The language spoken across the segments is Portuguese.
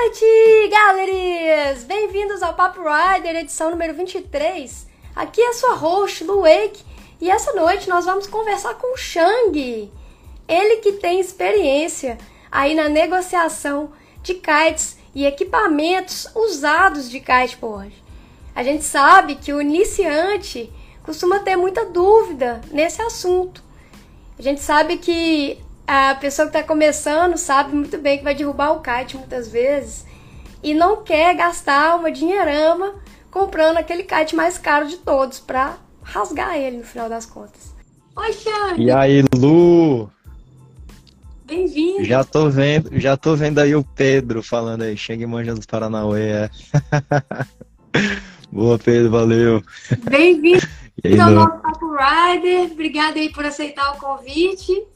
noite, galerinhas! Bem-vindos ao Papo Rider, edição número 23. Aqui é sua host, Lu e essa noite nós vamos conversar com o Shang. Ele que tem experiência aí na negociação de kites e equipamentos usados de kite hoje. A gente sabe que o iniciante costuma ter muita dúvida nesse assunto. A gente sabe que a pessoa que está começando sabe muito bem que vai derrubar o kite muitas vezes e não quer gastar uma dinheirama comprando aquele kite mais caro de todos para rasgar ele no final das contas. Oi, Xande! E aí, Lu? Bem-vindo! Já tô vendo, já tô vendo aí o Pedro falando aí, Xang Manja dos Paranauê. É. Boa, Pedro, valeu. Bem-vindo ao nosso Papo Rider, obrigada aí por aceitar o convite.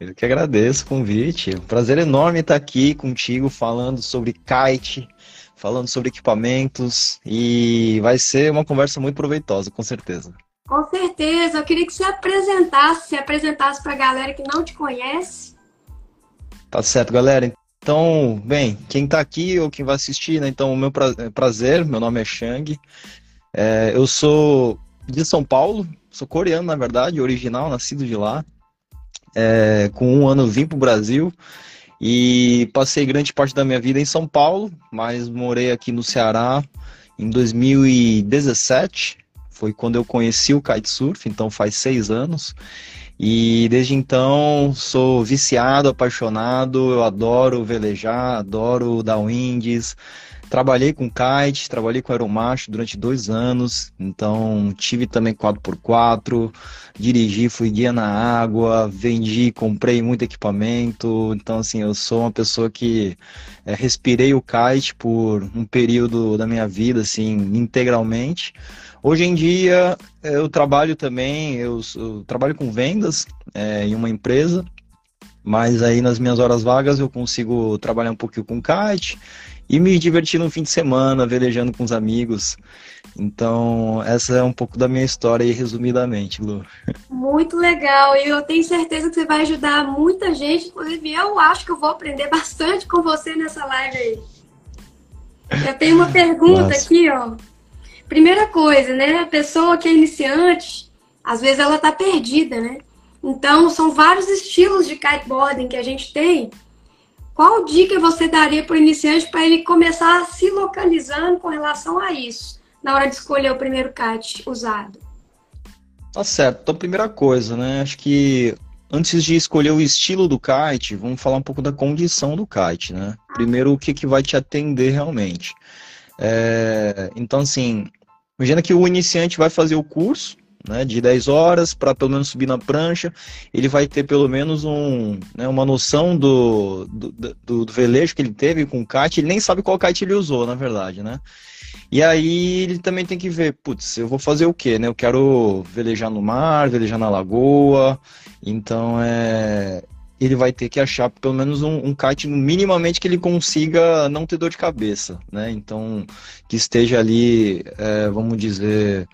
Eu que agradeço o convite. Um prazer enorme estar aqui contigo falando sobre kite, falando sobre equipamentos e vai ser uma conversa muito proveitosa, com certeza. Com certeza. Eu queria que você apresentasse, se apresentasse para a galera que não te conhece. Tá certo, galera. Então, bem, quem está aqui ou quem vai assistir, né? Então, o meu prazer, meu nome é Shang. É, eu sou de São Paulo, sou coreano, na verdade, original, nascido de lá. É, com um ano vim para o Brasil e passei grande parte da minha vida em São Paulo, mas morei aqui no Ceará em 2017. Foi quando eu conheci o kitesurf, então faz seis anos. E desde então sou viciado, apaixonado, eu adoro velejar, adoro dar winds, Trabalhei com kite, trabalhei com aeromacho durante dois anos, então tive também 4x4, dirigi, fui guia na água, vendi, comprei muito equipamento, então assim, eu sou uma pessoa que é, respirei o kite por um período da minha vida, assim, integralmente. Hoje em dia eu trabalho também, eu, eu trabalho com vendas é, em uma empresa, mas aí nas minhas horas vagas eu consigo trabalhar um pouquinho com kite e me divertir no fim de semana, velejando com os amigos. Então, essa é um pouco da minha história aí, resumidamente, Lu. Muito legal, e eu tenho certeza que você vai ajudar muita gente, inclusive eu acho que eu vou aprender bastante com você nessa live aí. Eu tenho uma pergunta Nossa. aqui, ó. Primeira coisa, né? A pessoa que é iniciante, às vezes ela tá perdida, né? Então, são vários estilos de kiteboarding que a gente tem qual dica você daria para o iniciante para ele começar se localizando com relação a isso, na hora de escolher o primeiro kite usado? Tá certo. Então, primeira coisa, né? Acho que antes de escolher o estilo do kite, vamos falar um pouco da condição do kite, né? Primeiro, o que, que vai te atender realmente. É... Então, assim, imagina que o iniciante vai fazer o curso, né, de 10 horas para pelo menos subir na prancha, ele vai ter pelo menos um, né, uma noção do, do, do, do, velejo que ele teve com o kite, ele nem sabe qual kite ele usou, na verdade, né? E aí ele também tem que ver, putz, eu vou fazer o quê, né? Eu quero velejar no mar, velejar na lagoa, então é... Ele vai ter que achar pelo menos um, um kite minimamente que ele consiga não ter dor de cabeça, né? Então, que esteja ali, é, vamos dizer,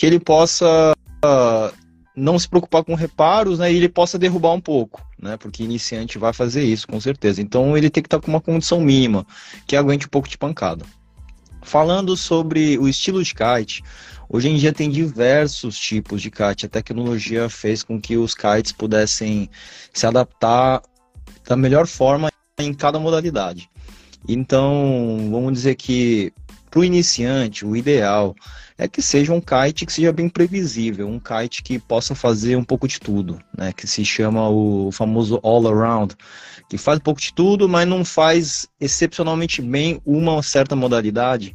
que ele possa uh, não se preocupar com reparos, né, e ele possa derrubar um pouco, né, porque iniciante vai fazer isso, com certeza. Então ele tem que estar com uma condição mínima, que aguente um pouco de pancada. Falando sobre o estilo de kite, hoje em dia tem diversos tipos de kite. A tecnologia fez com que os kites pudessem se adaptar da melhor forma em cada modalidade. Então, vamos dizer que para o iniciante, o ideal é que seja um kite que seja bem previsível, um kite que possa fazer um pouco de tudo, né? Que se chama o famoso all around, que faz um pouco de tudo, mas não faz excepcionalmente bem uma certa modalidade.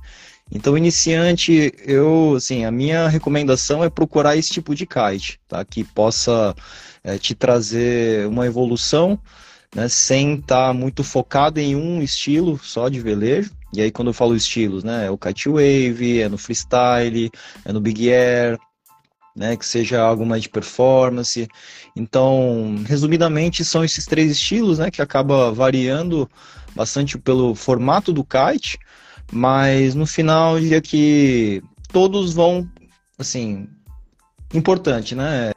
Então, iniciante, eu, assim, a minha recomendação é procurar esse tipo de kite, tá? Que possa é, te trazer uma evolução, né? Sem estar tá muito focado em um estilo só de velejo, e aí, quando eu falo estilos, né? É o kite wave, é no freestyle, é no big air, né? Que seja algo mais de performance. Então, resumidamente, são esses três estilos, né? Que acaba variando bastante pelo formato do kite, mas no final, diria que todos vão, assim, importante, né?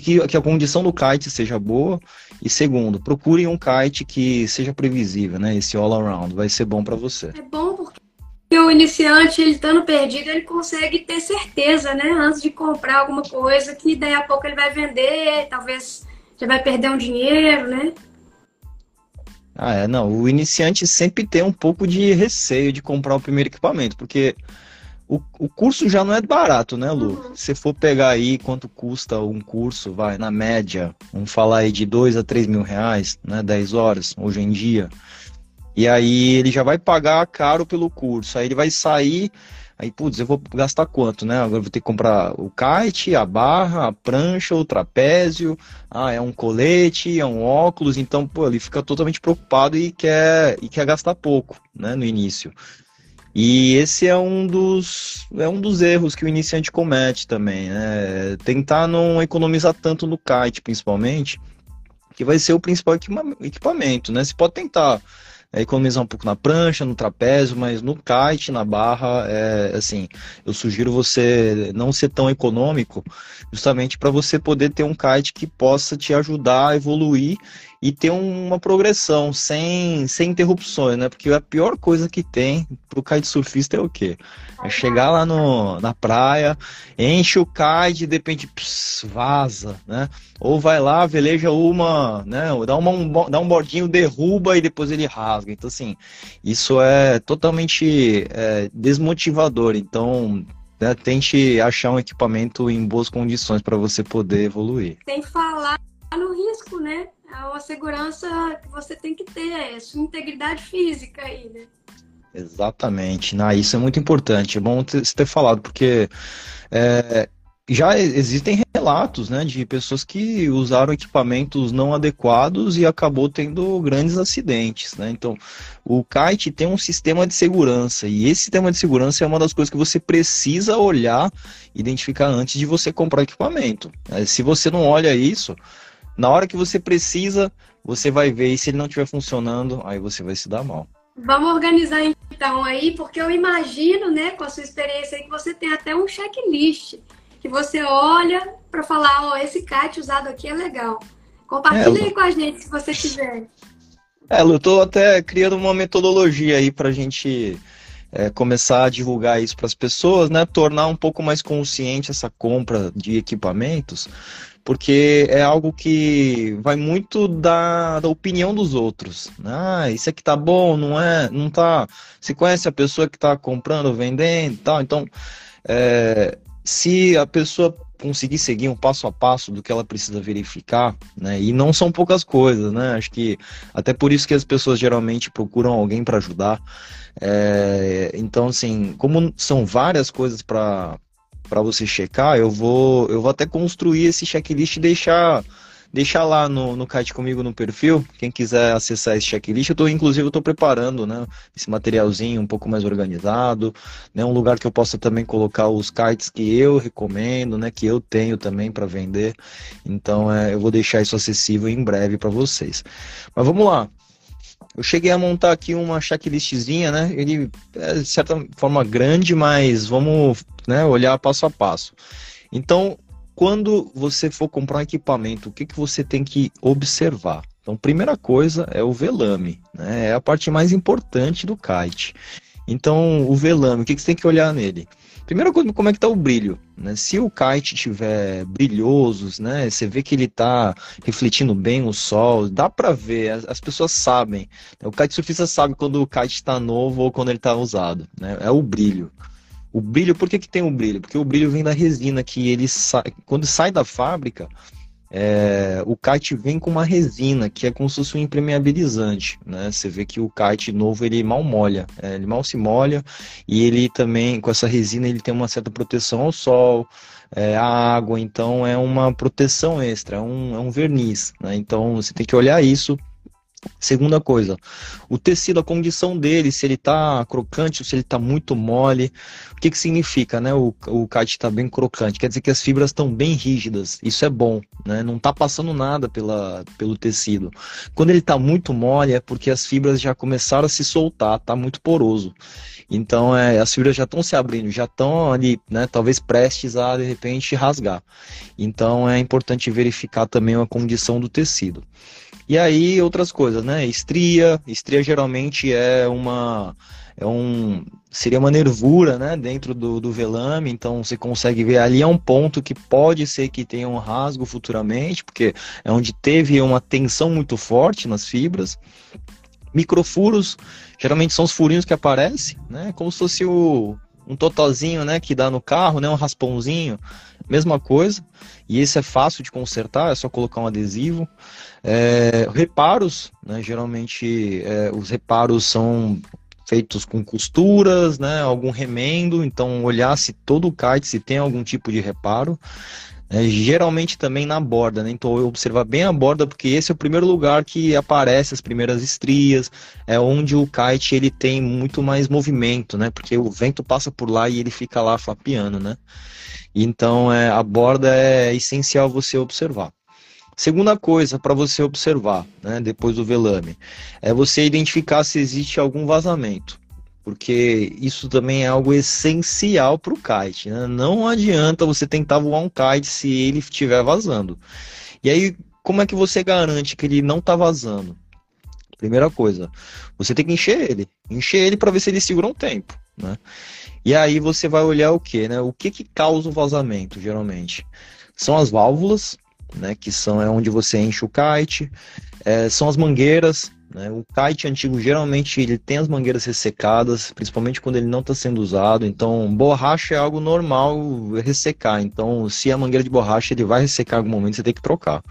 Que, que a condição do kite seja boa. E segundo, procure um kite que seja previsível, né? Esse all around vai ser bom para você. É bom porque o iniciante, ele estando perdido, ele consegue ter certeza, né? Antes de comprar alguma coisa que daí a pouco ele vai vender, talvez já vai perder um dinheiro, né? Ah, é, não. O iniciante sempre tem um pouco de receio de comprar o primeiro equipamento, porque o, o curso já não é barato, né, Lu? Uhum. Se for pegar aí quanto custa um curso, vai, na média, vamos falar aí de 2 a 3 mil reais, né, 10 horas, hoje em dia. E aí ele já vai pagar caro pelo curso, aí ele vai sair Aí, putz, eu vou gastar quanto, né? Agora eu vou ter que comprar o kite, a barra, a prancha, o trapézio, ah, é um colete, é um óculos, então, pô, ele fica totalmente preocupado e quer, e quer gastar pouco, né, no início. E esse é um dos, é um dos erros que o iniciante comete também, né? Tentar não economizar tanto no kite, principalmente, que vai ser o principal equipamento, né? Você pode tentar é, economizar um pouco na prancha, no trapézio, mas no kite, na barra, é, assim, eu sugiro você não ser tão econômico, justamente para você poder ter um kite que possa te ajudar a evoluir e ter uma progressão sem, sem interrupções, né? Porque a pior coisa que tem pro kitesurfista é o quê? É chegar lá no, na praia, enche o kite e de repente pss, vaza, né? Ou vai lá, veleja uma, né? Dá, uma, um, dá um bordinho, derruba e depois ele rasga. Então, assim, isso é totalmente é, desmotivador. Então, né, tente achar um equipamento em boas condições para você poder evoluir. Que falar no risco, né? Uma segurança que você tem que ter, é sua integridade física aí, né? Exatamente. Nah, isso é muito importante. É bom você ter falado, porque é, já existem relatos né, de pessoas que usaram equipamentos não adequados e acabou tendo grandes acidentes. Né? Então, o kite tem um sistema de segurança e esse sistema de segurança é uma das coisas que você precisa olhar, identificar antes de você comprar equipamento. É, se você não olha isso, na hora que você precisa, você vai ver e se ele não estiver funcionando, aí você vai se dar mal. Vamos organizar então aí, porque eu imagino, né, com a sua experiência aí, que você tem até um checklist que você olha para falar, ó, oh, esse kite usado aqui é legal. Compartilhe é, aí com a gente se você quiser. É, eu tô até criando uma metodologia aí pra gente é, começar a divulgar isso para as pessoas, né? Tornar um pouco mais consciente essa compra de equipamentos, porque é algo que vai muito da, da opinião dos outros. Ah, isso aqui tá bom, não é? Não tá. Você conhece a pessoa que está comprando, vendendo tal, então. É, se a pessoa conseguir seguir um passo a passo do que ela precisa verificar, né? E não são poucas coisas, né? Acho que até por isso que as pessoas geralmente procuram alguém para ajudar. É, então, assim, como são várias coisas para para você checar, eu vou eu vou até construir esse checklist e deixar deixar lá no, no kite comigo no perfil. Quem quiser acessar esse checklist, eu tô, inclusive, eu tô preparando né, esse materialzinho um pouco mais organizado, né, um lugar que eu possa também colocar os kites que eu recomendo, né, que eu tenho também para vender. Então, é, eu vou deixar isso acessível em breve para vocês. Mas vamos lá. Eu cheguei a montar aqui uma checklistzinha, né? Ele é de certa forma grande, mas vamos né, olhar passo a passo. Então, quando você for comprar um equipamento, o que, que você tem que observar? Então, primeira coisa é o velame, né? É a parte mais importante do kite. Então, o velame, o que, que você tem que olhar nele? Primeira coisa, como é que tá o brilho? Né? Se o kite tiver brilhosos, né? Você vê que ele tá refletindo bem o sol, dá para ver, as, as, pessoas sabem. O kite surfista sabe quando o kite está novo ou quando ele está usado, né? É o brilho. O brilho, por que, que tem o brilho? Porque o brilho vem da resina, que ele sai, quando sai da fábrica, é, o kite vem com uma resina, que é como se fosse um impermeabilizante, né? Você vê que o kite novo, ele mal molha, é, ele mal se molha, e ele também, com essa resina, ele tem uma certa proteção ao sol, é, à água, então é uma proteção extra, é um, é um verniz, né? Então você tem que olhar isso Segunda coisa, o tecido, a condição dele, se ele está crocante se ele está muito mole. O que, que significa, né? O, o kite está bem crocante, quer dizer que as fibras estão bem rígidas. Isso é bom, né? Não está passando nada pela, pelo tecido. Quando ele está muito mole é porque as fibras já começaram a se soltar, está muito poroso. Então, é, as fibras já estão se abrindo, já estão ali, né? Talvez prestes a de repente rasgar. Então, é importante verificar também a condição do tecido. E aí outras coisas, né? Estria, estria geralmente é uma é um seria uma nervura, né, dentro do, do velame, então você consegue ver. Ali é um ponto que pode ser que tenha um rasgo futuramente, porque é onde teve uma tensão muito forte nas fibras. Microfuros, geralmente são os furinhos que aparecem, né, como se fosse o, um totozinho, né, que dá no carro, né, um raspãozinho, mesma coisa. E esse é fácil de consertar, é só colocar um adesivo. É, reparos, né, geralmente é, os reparos são feitos com costuras, né, algum remendo, então olhar se todo o kite se tem algum tipo de reparo. É, geralmente também na borda, né? Então observar bem a borda, porque esse é o primeiro lugar que aparece as primeiras estrias, é onde o kite ele tem muito mais movimento, né? Porque o vento passa por lá e ele fica lá flapeando, né? Então é, a borda é essencial você observar. Segunda coisa para você observar, né, depois do velame, é você identificar se existe algum vazamento porque isso também é algo essencial para o kite. Né? Não adianta você tentar voar um kite se ele estiver vazando. E aí, como é que você garante que ele não está vazando? Primeira coisa, você tem que encher ele, encher ele para ver se ele segura um tempo, né? E aí você vai olhar o que, né? O que que causa o vazamento, geralmente? São as válvulas, né? Que são é onde você enche o kite, é, são as mangueiras, né? O kite antigo geralmente ele tem as mangueiras ressecadas, principalmente quando ele não está sendo usado. Então, borracha é algo normal ressecar. Então, se a mangueira de borracha ele vai ressecar em algum momento, você tem que trocar.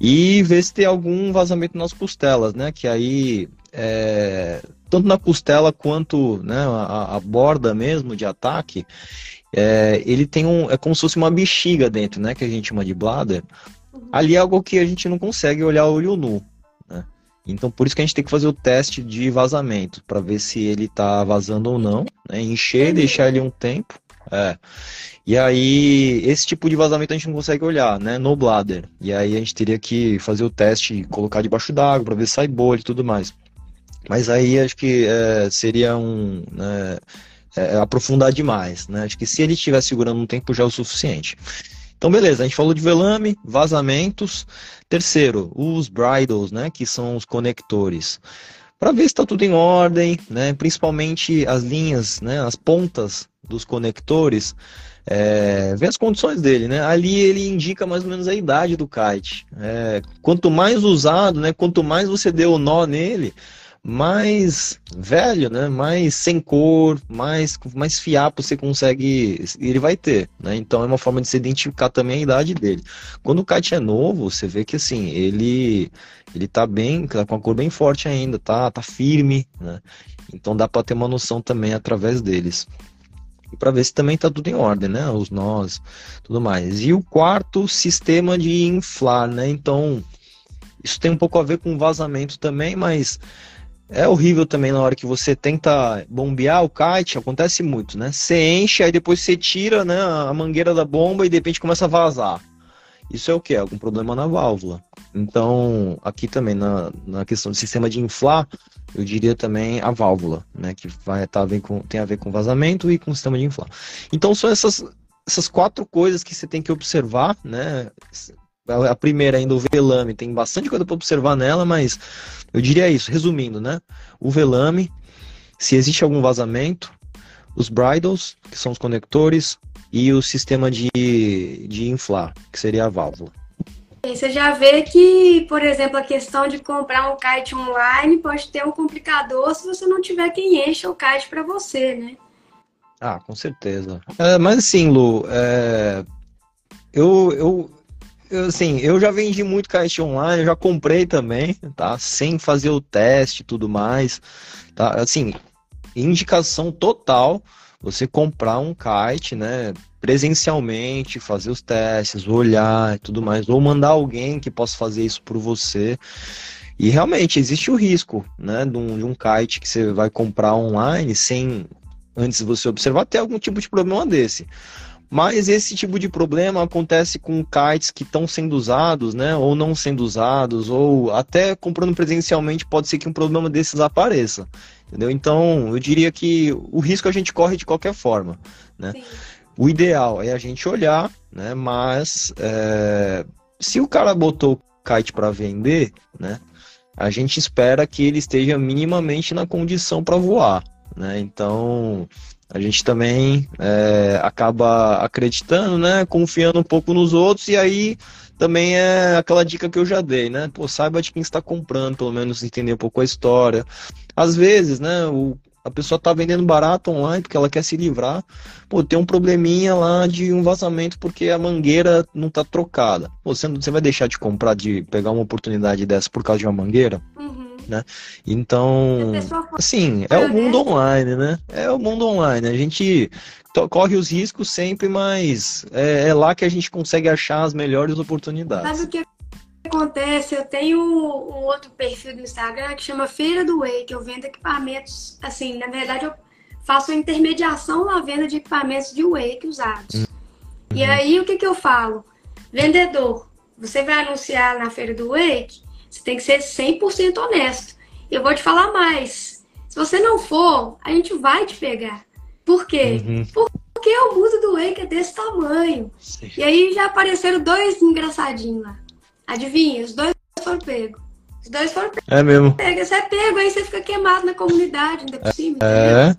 E ver se tem algum vazamento nas costelas, né? Que aí é, tanto na costela quanto né, a, a borda mesmo de ataque, é, ele tem um. É como se fosse uma bexiga dentro, né? Que a gente chama de bladder. Ali é algo que a gente não consegue olhar olho nu. Então, por isso que a gente tem que fazer o teste de vazamento, para ver se ele está vazando ou não, né? encher, deixar ele um tempo. É. E aí, esse tipo de vazamento a gente não consegue olhar, né? No bladder. E aí a gente teria que fazer o teste, colocar debaixo d'água para ver se sai bolha e tudo mais. Mas aí acho que é, seria um. Né, é, aprofundar demais, né? Acho que se ele estiver segurando um tempo já é o suficiente. Então, beleza, a gente falou de velame, vazamentos. Terceiro, os bridles, né, que são os conectores. Para ver se está tudo em ordem, né, principalmente as linhas, né, as pontas dos conectores, é, ver as condições dele, né? Ali ele indica mais ou menos a idade do kite. É, quanto mais usado, né, quanto mais você deu o nó nele, mais velho, né? Mais sem cor, mais, mais fiapo você consegue. Ele vai ter, né? Então é uma forma de se identificar também a idade dele. Quando o kite é novo, você vê que assim, ele ele tá bem, tá com a cor bem forte ainda, tá, tá firme, né? Então dá para ter uma noção também através deles. E para ver se também tá tudo em ordem, né? Os nós, tudo mais. E o quarto, sistema de inflar, né? Então, isso tem um pouco a ver com vazamento também, mas é horrível também na hora que você tenta bombear o kite, acontece muito, né? Você enche, aí depois você tira né, a mangueira da bomba e de repente começa a vazar. Isso é o que? Algum problema na válvula. Então, aqui também na, na questão do sistema de inflar, eu diria também a válvula, né? Que vai tá, vem com, tem a ver com vazamento e com o sistema de inflar. Então, são essas, essas quatro coisas que você tem que observar, né? A primeira ainda, o velame, tem bastante coisa para observar nela, mas eu diria isso, resumindo, né? O velame, se existe algum vazamento, os bridles, que são os conectores, e o sistema de, de inflar, que seria a válvula. Você já vê que, por exemplo, a questão de comprar um kite online pode ter um complicador se você não tiver quem encha o kite para você, né? Ah, com certeza. É, mas assim, Lu, é, eu, eu, eu, assim, eu já vendi muito kite online, eu já comprei também, tá? Sem fazer o teste e tudo mais, tá? Assim, indicação total você comprar um kite, né? Presencialmente, fazer os testes, olhar e tudo mais, ou mandar alguém que possa fazer isso por você. E realmente existe o risco, né, de um, de um kite que você vai comprar online sem antes você observar ter algum tipo de problema desse. Mas esse tipo de problema acontece com kites que estão sendo usados, né, ou não sendo usados, ou até comprando presencialmente pode ser que um problema desses apareça, entendeu? Então, eu diria que o risco a gente corre de qualquer forma, né? Sim. O ideal é a gente olhar, né, mas é, se o cara botou o kite para vender, né, a gente espera que ele esteja minimamente na condição para voar, né? Então, a gente também é, acaba acreditando, né? Confiando um pouco nos outros, e aí também é aquela dica que eu já dei, né? Pô, saiba de quem está comprando, pelo menos entender um pouco a história. Às vezes, né, o, a pessoa tá vendendo barato online porque ela quer se livrar. Pô, tem um probleminha lá de um vazamento porque a mangueira não tá trocada. Pô, você, você vai deixar de comprar, de pegar uma oportunidade dessa por causa de uma mangueira? Uhum né? Então, assim, é o mundo online, né? É o mundo online. A gente corre os riscos sempre, mas é, é lá que a gente consegue achar as melhores oportunidades. Sabe o que acontece? Eu tenho um outro perfil do Instagram que chama Feira do Way, que eu vendo equipamentos, assim, na verdade eu faço a intermediação na venda de equipamentos de wake usados. Uhum. E aí o que, que eu falo? Vendedor, você vai anunciar na feira do Wake, você tem que ser 100% honesto. E eu vou te falar mais. Se você não for, a gente vai te pegar. Por quê? Uhum. Porque o mundo do Wake é desse tamanho. Sim. E aí já apareceram dois engraçadinhos lá. Adivinha? Os dois foram pegos. Os dois foram pegos. É mesmo. Você é pego, aí você fica queimado na comunidade, ainda por cima. É.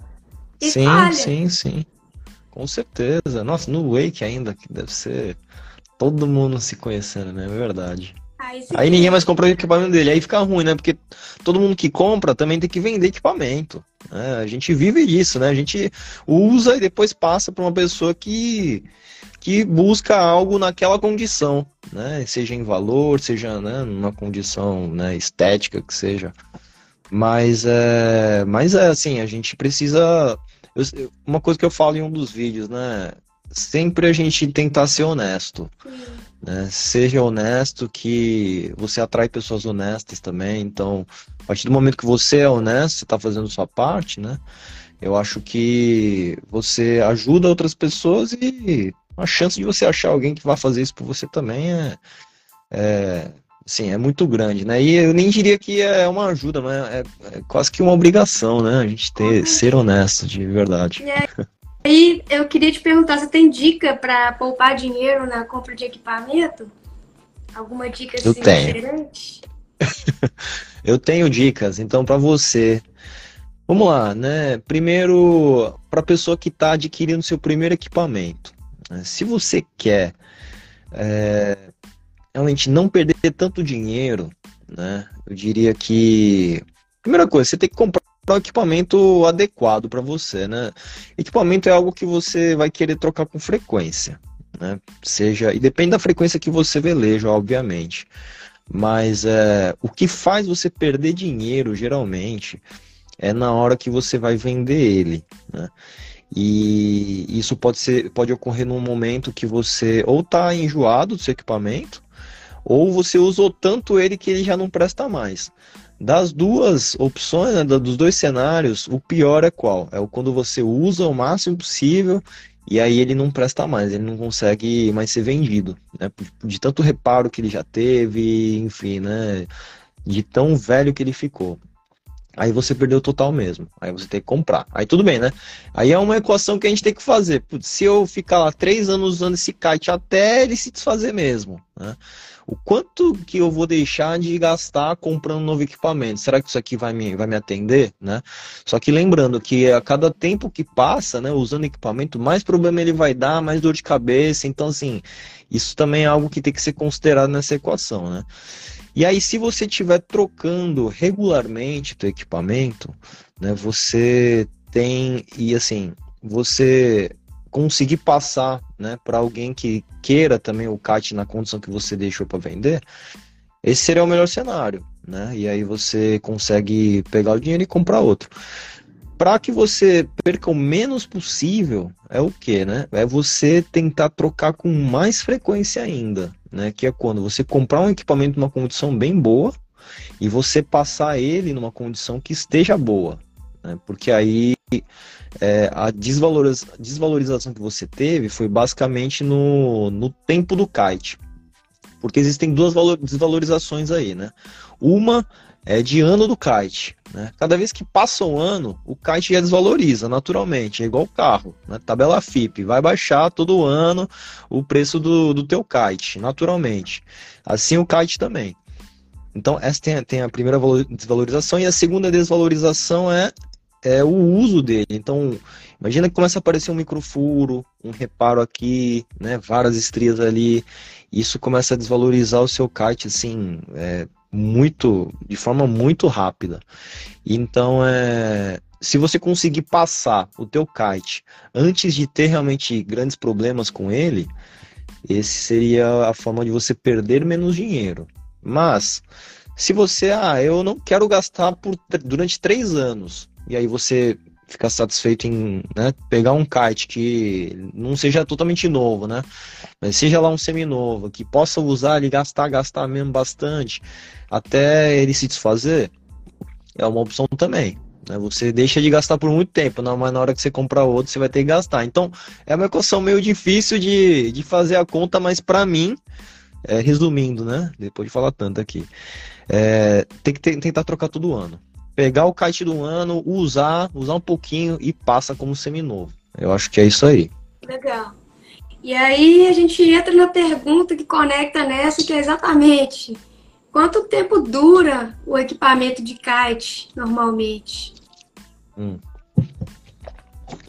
sim, falha. sim, sim. Com certeza. Nossa, no Wake ainda, que deve ser todo mundo se conhecendo, né? É verdade. Aí, aí ninguém mais compra o equipamento dele. Aí fica ruim, né? Porque todo mundo que compra também tem que vender equipamento. Né? A gente vive disso, né? A gente usa e depois passa para uma pessoa que, que busca algo naquela condição, né? Seja em valor, seja né, numa condição né, estética que seja. Mas é, mas é assim, a gente precisa. Eu, uma coisa que eu falo em um dos vídeos, né? Sempre a gente tentar ser honesto. Sim né? Seja honesto que você atrai pessoas honestas também. Então, a partir do momento que você é honesto, você está fazendo sua parte, né? Eu acho que você ajuda outras pessoas e a chance de você achar alguém que vai fazer isso por você também é, é sim, é muito grande, né? E eu nem diria que é uma ajuda, mas é, é quase que uma obrigação, né? A gente ter ser honesto de verdade. É, Aí eu queria te perguntar, você tem dica para poupar dinheiro na compra de equipamento? Alguma dica assim eu tenho. diferente? eu tenho dicas, então para você. Vamos lá, né? Primeiro, para a pessoa que está adquirindo seu primeiro equipamento. Né? Se você quer é, realmente não perder tanto dinheiro, né? Eu diria que primeira coisa, você tem que comprar para o equipamento adequado para você, né? Equipamento é algo que você vai querer trocar com frequência, né? Seja e depende da frequência que você veleja, obviamente. Mas é, o que faz você perder dinheiro, geralmente, é na hora que você vai vender ele, né? E isso pode ser, pode ocorrer num momento que você ou está enjoado do seu equipamento, ou você usou tanto ele que ele já não presta mais. Das duas opções, né, dos dois cenários, o pior é qual? É quando você usa o máximo possível e aí ele não presta mais, ele não consegue mais ser vendido, né? De tanto reparo que ele já teve, enfim, né? De tão velho que ele ficou. Aí você perdeu total mesmo. Aí você tem que comprar. Aí tudo bem, né? Aí é uma equação que a gente tem que fazer. Se eu ficar lá três anos usando esse kite até ele se desfazer mesmo, né? O quanto que eu vou deixar de gastar comprando novo equipamento? Será que isso aqui vai me, vai me atender? Né? Só que lembrando que a cada tempo que passa, né, usando equipamento, mais problema ele vai dar, mais dor de cabeça. Então, assim, isso também é algo que tem que ser considerado nessa equação. Né? E aí, se você estiver trocando regularmente o equipamento, né, você tem, e assim, você conseguir passar né, para alguém que queira também o CAT na condição que você deixou para vender, esse seria o melhor cenário. Né? E aí você consegue pegar o dinheiro e comprar outro. Para que você perca o menos possível, é o que, né? É você tentar trocar com mais frequência ainda, né? Que é quando você comprar um equipamento numa condição bem boa, e você passar ele numa condição que esteja boa. Né? Porque aí é, a desvaloriza desvalorização que você teve foi basicamente no, no tempo do kite. Porque existem duas desvalorizações aí, né? Uma é de ano do kite. Né? Cada vez que passa um ano, o kite já desvaloriza naturalmente, é igual o carro. Né? Tabela FIP, vai baixar todo ano o preço do, do teu kite, naturalmente. Assim o kite também. Então, essa tem, tem a primeira desvalorização, e a segunda desvalorização é, é o uso dele. Então, imagina que começa a aparecer um microfuro, um reparo aqui, né, várias estrias ali, isso começa a desvalorizar o seu kite, assim, é, muito, de forma muito rápida. Então, é, se você conseguir passar o teu kite antes de ter realmente grandes problemas com ele, esse seria a forma de você perder menos dinheiro. Mas, se você, ah, eu não quero gastar por, durante três anos, e aí você ficar satisfeito em né, pegar um kite que não seja totalmente novo, né? Mas seja lá um seminovo, que possa usar e gastar, gastar mesmo bastante, até ele se desfazer, é uma opção também. Né? Você deixa de gastar por muito tempo, não, mas na hora que você comprar outro, você vai ter que gastar. Então, é uma equação meio difícil de, de fazer a conta, mas para mim, é, resumindo, né? Depois de falar tanto aqui, é, tem que tentar trocar todo ano pegar o kite do ano, usar, usar um pouquinho e passa como seminovo. Eu acho que é isso aí. Legal. E aí a gente entra na pergunta que conecta nessa, que é exatamente quanto tempo dura o equipamento de kite normalmente? Hum.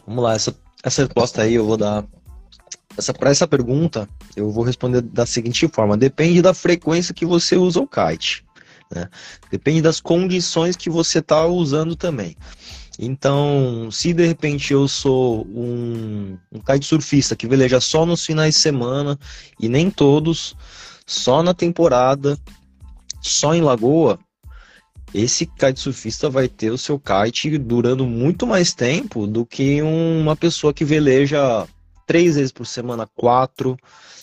Vamos lá, essa, essa resposta aí eu vou dar. Essa, para essa pergunta, eu vou responder da seguinte forma: depende da frequência que você usa o kite. Né? Depende das condições que você está usando também. Então, se de repente eu sou um, um kitesurfista que veleja só nos finais de semana e nem todos, só na temporada, só em lagoa, esse kitesurfista vai ter o seu kite durando muito mais tempo do que uma pessoa que veleja três vezes por semana, quatro,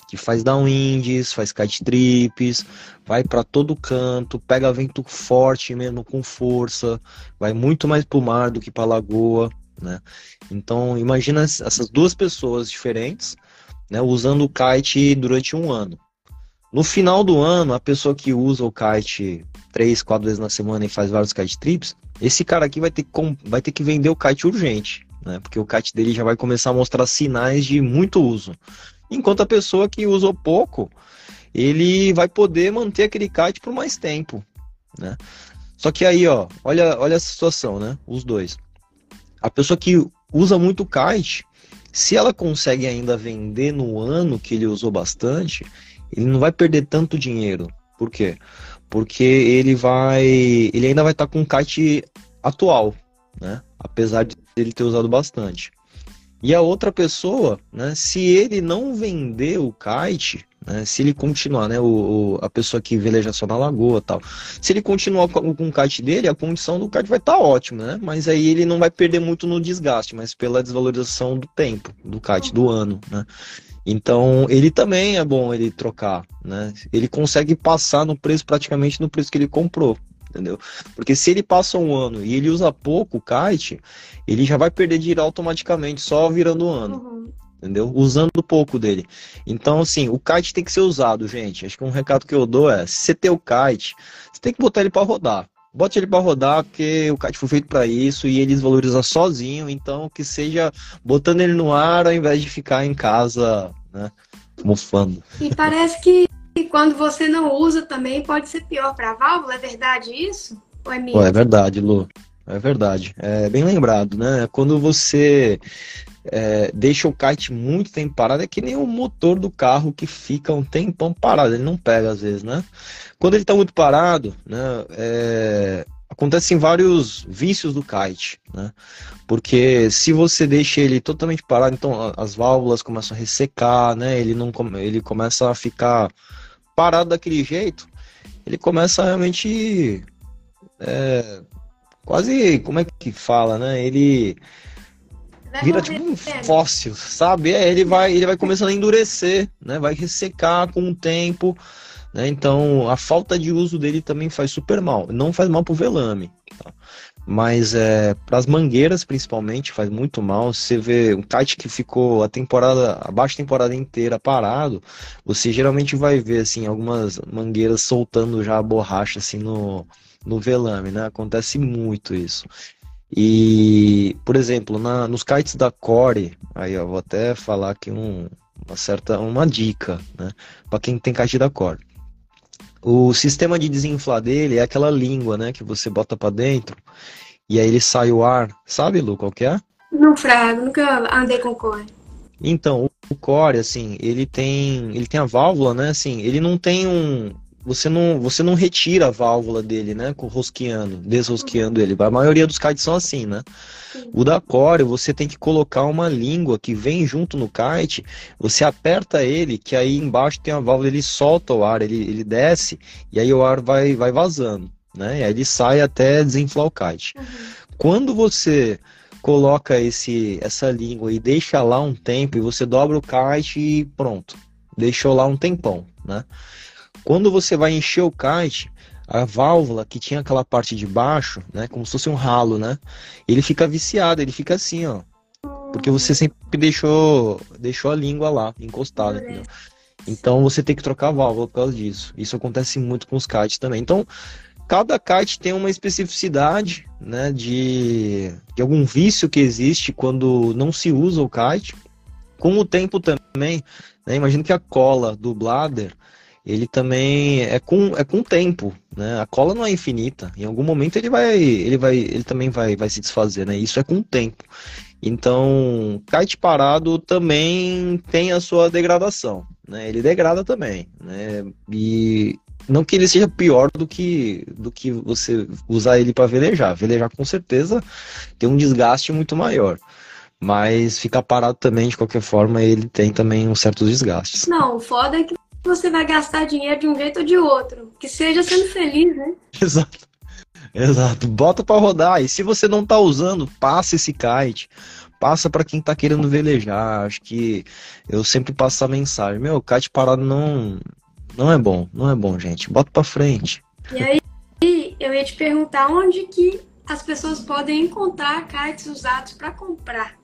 que faz downwinds, faz kite trips, vai para todo canto, pega vento forte mesmo com força, vai muito mais para o mar do que para lagoa, né? Então imagina essas duas pessoas diferentes, né, usando o kite durante um ano. No final do ano, a pessoa que usa o kite três, quatro vezes na semana e faz vários kite trips, esse cara aqui vai ter que, vai ter que vender o kite urgente, né? Porque o kite dele já vai começar a mostrar sinais de muito uso. Enquanto a pessoa que usou pouco, ele vai poder manter aquele kite por mais tempo, né? Só que aí, ó, olha, olha essa situação, né? Os dois. A pessoa que usa muito kite, se ela consegue ainda vender no ano que ele usou bastante, ele não vai perder tanto dinheiro. Por quê? Porque ele vai, ele ainda vai estar tá com um kite atual, né? Apesar de ele ter usado bastante. E a outra pessoa, né, se ele não vender o kite, né, se ele continuar, né, o, o, a pessoa que veleja só na lagoa tal, se ele continuar com, com o kite dele, a condição do kite vai estar tá ótima, né? Mas aí ele não vai perder muito no desgaste, mas pela desvalorização do tempo do kite, do ano, né? Então, ele também é bom ele trocar, né? Ele consegue passar no preço praticamente no preço que ele comprou entendeu? Porque se ele passa um ano e ele usa pouco o kite, ele já vai perder dinheiro automaticamente só virando o ano. Uhum. Entendeu? Usando pouco dele. Então, assim, o kite tem que ser usado, gente. Acho que um recado que eu dou é: se você tem o kite, você tem que botar ele para rodar. Bote ele para rodar, porque o kite foi feito para isso e ele desvaloriza sozinho. Então, que seja botando ele no ar ao invés de ficar em casa, né? Mofando. E parece que e quando você não usa também pode ser pior para a válvula, é verdade isso? Ou é, Pô, é verdade, Lu. É verdade. É bem lembrado, né? Quando você é, deixa o kite muito tempo parado, é que nem o motor do carro que fica um tempão parado, ele não pega às vezes, né? Quando ele está muito parado, né? É, acontecem vários vícios do kite, né? Porque se você deixa ele totalmente parado, então as válvulas começam a ressecar, né? Ele não ele começa a ficar parado daquele jeito, ele começa a realmente é, quase, como é que fala, né? Ele vira tipo um fóssil, sabe? É, ele vai, ele vai começando a endurecer, né? Vai ressecar com o tempo, Né? Então, a falta de uso dele também faz super mal. Não faz mal para o velame, tá? Mas é, para as mangueiras principalmente faz muito mal. Você vê um kite que ficou a temporada, a baixa temporada inteira parado, você geralmente vai ver assim algumas mangueiras soltando já a borracha assim no, no velame, né? Acontece muito isso. E, por exemplo, na, nos kites da Core, aí eu vou até falar aqui um, uma certa uma dica, né, para quem tem kite da Core. O sistema de desinflar dele é aquela língua, né, que você bota para dentro e aí ele sai o ar. Sabe, Lu, qual que é? Não, Frago, nunca andei com core. Então, o core, assim, ele tem, ele tem a válvula, né, assim, ele não tem um, você não, você não retira a válvula dele, né? Rosqueando, desrosqueando ele. A maioria dos kites são assim, né? O da Core, você tem que colocar uma língua que vem junto no kite, você aperta ele, que aí embaixo tem a válvula, ele solta o ar, ele, ele desce, e aí o ar vai, vai vazando, né? E aí ele sai até desinflar o kite. Uhum. Quando você coloca esse, essa língua e deixa lá um tempo, e você dobra o kite e pronto. Deixou lá um tempão, né? Quando você vai encher o kite, a válvula que tinha aquela parte de baixo, né, como se fosse um ralo, né, ele fica viciado, ele fica assim, ó, porque você sempre deixou, deixou a língua lá, encostada, entendeu? Então você tem que trocar a válvula por causa disso. Isso acontece muito com os kites também. Então, cada kite tem uma especificidade, né, de, de algum vício que existe quando não se usa o kite. Com o tempo também, né, imagino que a cola do bladder, ele também é com é com tempo, né? A cola não é infinita. Em algum momento ele vai ele vai ele também vai vai se desfazer, né? Isso é com tempo. Então, kite parado também tem a sua degradação, né? Ele degrada também, né? E não que ele seja pior do que do que você usar ele para velejar. Velejar com certeza tem um desgaste muito maior. Mas ficar parado também, de qualquer forma, ele tem também uns certos desgastes. Não, o foda é que você vai gastar dinheiro de um jeito ou de outro. Que seja sendo feliz, né? Exato. Exato. Bota para rodar. E se você não tá usando, passa esse kite. Passa para quem tá querendo velejar. Acho que eu sempre passo a mensagem. Meu, kite parado não não é bom. Não é bom, gente. Bota para frente. E aí, eu ia te perguntar onde que as pessoas podem encontrar kites usados para comprar.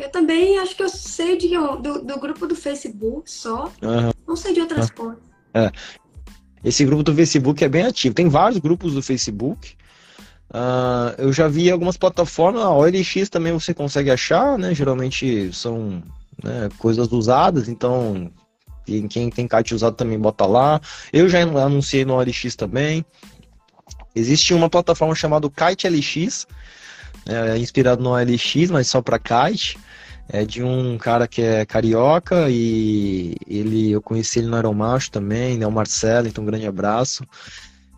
Que eu também acho que eu sei de, do, do grupo do Facebook só. Uhum. Não sei de outras uhum. É. Esse grupo do Facebook é bem ativo. Tem vários grupos do Facebook. Uh, eu já vi algumas plataformas, a OLX também você consegue achar, né? Geralmente são né, coisas usadas, então quem tem kite usado também bota lá. Eu já anunciei no OLX também. Existe uma plataforma chamada Kite LX, é, inspirado no OLX, mas só para kite é de um cara que é carioca e ele eu conheci ele no Aeromacho também, né, o Marcelo, então um grande abraço.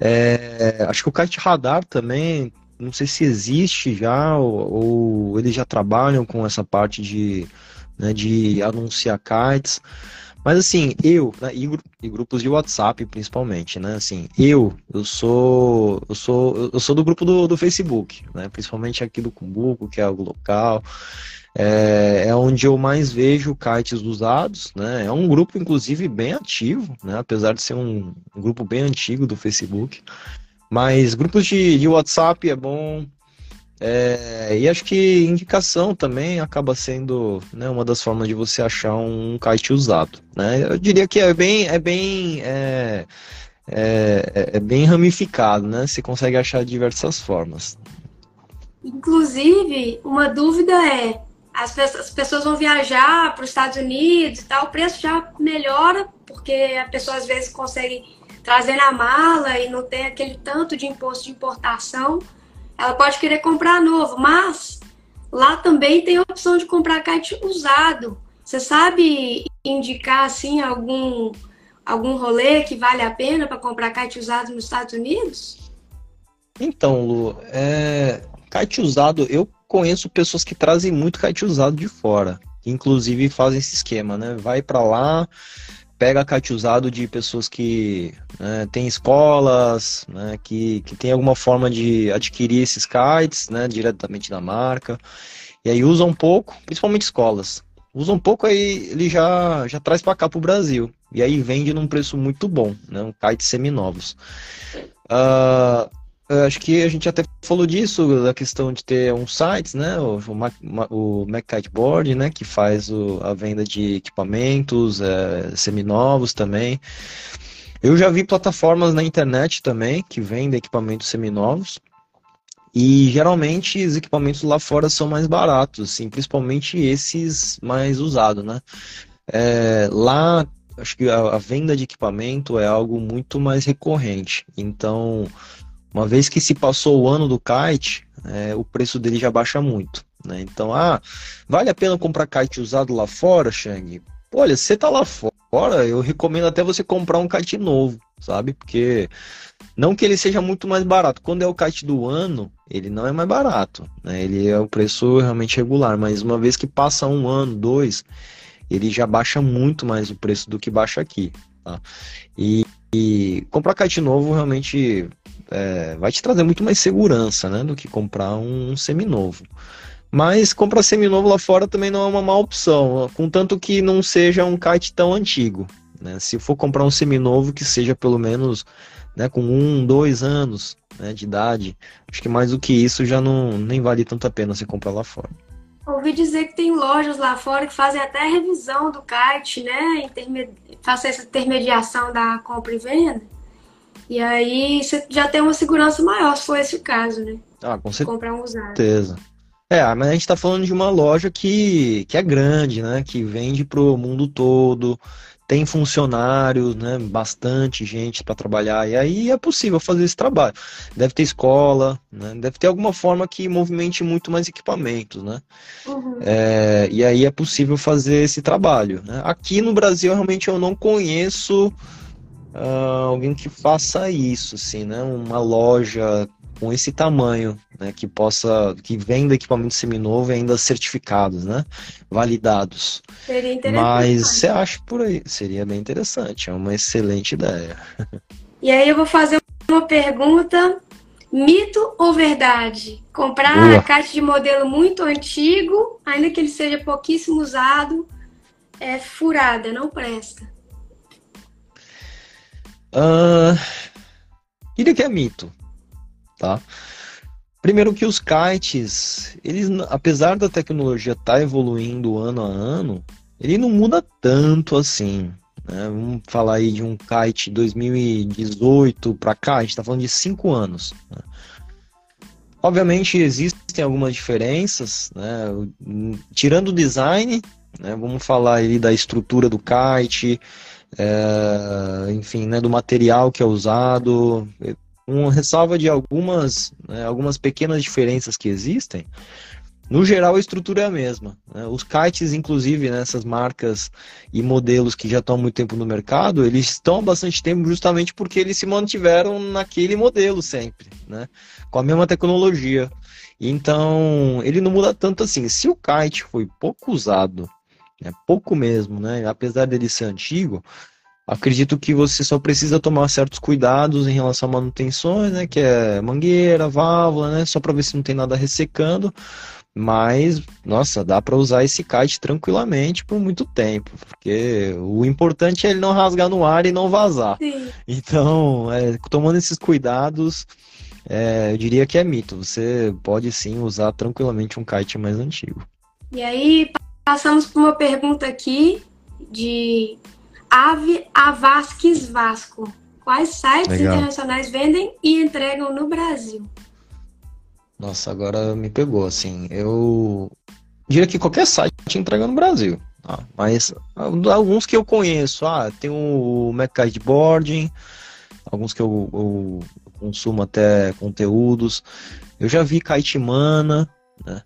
É, acho que o Kite Radar também, não sei se existe já ou, ou eles já trabalham com essa parte de, né, de anunciar kites. Mas assim, eu, né, e, e, grupos de WhatsApp principalmente, né? Assim, eu, eu sou, eu sou, eu sou do grupo do, do Facebook, né? Principalmente aqui do Cumbuco, que é algo local. É, é, onde eu mais vejo kites usados, né? É um grupo, inclusive, bem ativo, né? Apesar de ser um, um grupo bem antigo do Facebook. Mas grupos de, de WhatsApp é bom. É, e acho que indicação também acaba sendo né, uma das formas de você achar um kite usado. Né? Eu diria que é bem, é bem, é, é, é bem ramificado, né? Você consegue achar diversas formas. Inclusive, uma dúvida é as pessoas vão viajar para os Estados Unidos e tal, o preço já melhora, porque a pessoa às vezes consegue trazer na mala e não tem aquele tanto de imposto de importação. Ela pode querer comprar novo, mas lá também tem a opção de comprar kite usado. Você sabe indicar assim algum algum rolê que vale a pena para comprar kite usado nos Estados Unidos? Então, Lu, é... kite usado eu conheço pessoas que trazem muito kite usado de fora. Inclusive fazem esse esquema, né? Vai para lá, pega usado de pessoas que né, têm escolas, né, que, que tem alguma forma de adquirir esses kites, né, diretamente da marca. E aí usa um pouco, principalmente escolas. Usa um pouco aí, ele já, já traz para cá pro Brasil. E aí vende num preço muito bom, né? Um kite seminovos. Uh, acho que a gente até falou disso, da questão de ter um site, né? O, o, o Board, né? Que faz o, a venda de equipamentos é, seminovos também. Eu já vi plataformas na internet também que vendem equipamentos seminovos. E geralmente os equipamentos lá fora são mais baratos, assim, principalmente esses mais usados, né? É, lá, acho que a, a, venda de equipamento é algo muito mais recorrente. Então, uma vez que se passou o ano do kite, é, o preço dele já baixa muito. Né? Então, ah, vale a pena comprar kite usado lá fora, Shang? Olha, você tá lá fora, eu recomendo até você comprar um kite novo, sabe? Porque não que ele seja muito mais barato. Quando é o kite do ano, ele não é mais barato. Né? Ele é o preço realmente regular. Mas uma vez que passa um ano, dois, ele já baixa muito mais o preço do que baixa aqui. Tá? E, e comprar kite novo realmente é, vai te trazer muito mais segurança, né, do que comprar um, seminovo. Mas comprar seminovo lá fora também não é uma má opção, contanto que não seja um kite tão antigo. Né? Se for comprar um seminovo, que seja pelo menos né, com um, dois anos né, de idade, acho que mais do que isso já não nem vale tanto a pena você comprar lá fora. Ouvi dizer que tem lojas lá fora que fazem até revisão do kite, né? Interme... Fazer essa intermediação da compra e venda. E aí você já tem uma segurança maior, se for esse o caso, né? Ah, com certeza. Comprar um usado. certeza. É, mas a gente está falando de uma loja que, que é grande, né? Que vende pro mundo todo, tem funcionários, né? Bastante gente para trabalhar. E aí é possível fazer esse trabalho. Deve ter escola, né? Deve ter alguma forma que movimente muito mais equipamentos, né? Uhum. É, e aí é possível fazer esse trabalho. Né? Aqui no Brasil, realmente, eu não conheço uh, alguém que faça isso, assim, né? Uma loja com esse tamanho, né? Que possa, que venda equipamento seminovo e ainda certificados, né? Validados. Seria interessante. Mas você acha por aí? Seria bem interessante, é uma excelente ideia. E aí eu vou fazer uma pergunta Mito ou verdade? Comprar Boa. a caixa de modelo muito antigo, ainda que ele seja pouquíssimo usado, é furada, não presta. Uh, diria que é mito, tá? Primeiro que os kites, eles, apesar da tecnologia estar tá evoluindo ano a ano, ele não muda tanto assim. Né? Vamos falar aí de um kite 2018 para cá, a gente está falando de 5 anos. Né? Obviamente existem algumas diferenças, né? tirando o design, né? vamos falar aí da estrutura do kite, é, enfim, né, do material que é usado, uma ressalva de algumas, né, algumas pequenas diferenças que existem. No geral, a estrutura é a mesma. Né? Os kites, inclusive, nessas né, marcas e modelos que já estão há muito tempo no mercado, eles estão há bastante tempo justamente porque eles se mantiveram naquele modelo sempre, né? com a mesma tecnologia. Então, ele não muda tanto assim. Se o kite foi pouco usado é pouco mesmo, né? Apesar dele ser antigo, acredito que você só precisa tomar certos cuidados em relação a manutenções, né? Que é mangueira, válvula, né? Só para ver se não tem nada ressecando. Mas, nossa, dá para usar esse kite tranquilamente por muito tempo, porque o importante é ele não rasgar no ar e não vazar. Sim. Então, é, tomando esses cuidados, é, eu diria que é mito. Você pode sim usar tranquilamente um kite mais antigo. E aí, Passamos por uma pergunta aqui de Ave Avasques Vasco. Quais sites Legal. internacionais vendem e entregam no Brasil? Nossa, agora me pegou, assim. Eu diria que qualquer site entrega no Brasil. Tá? Mas alguns que eu conheço, ah, tem o Boarding, alguns que eu, eu, consumo até conteúdos. Eu já vi Kaitimana, né?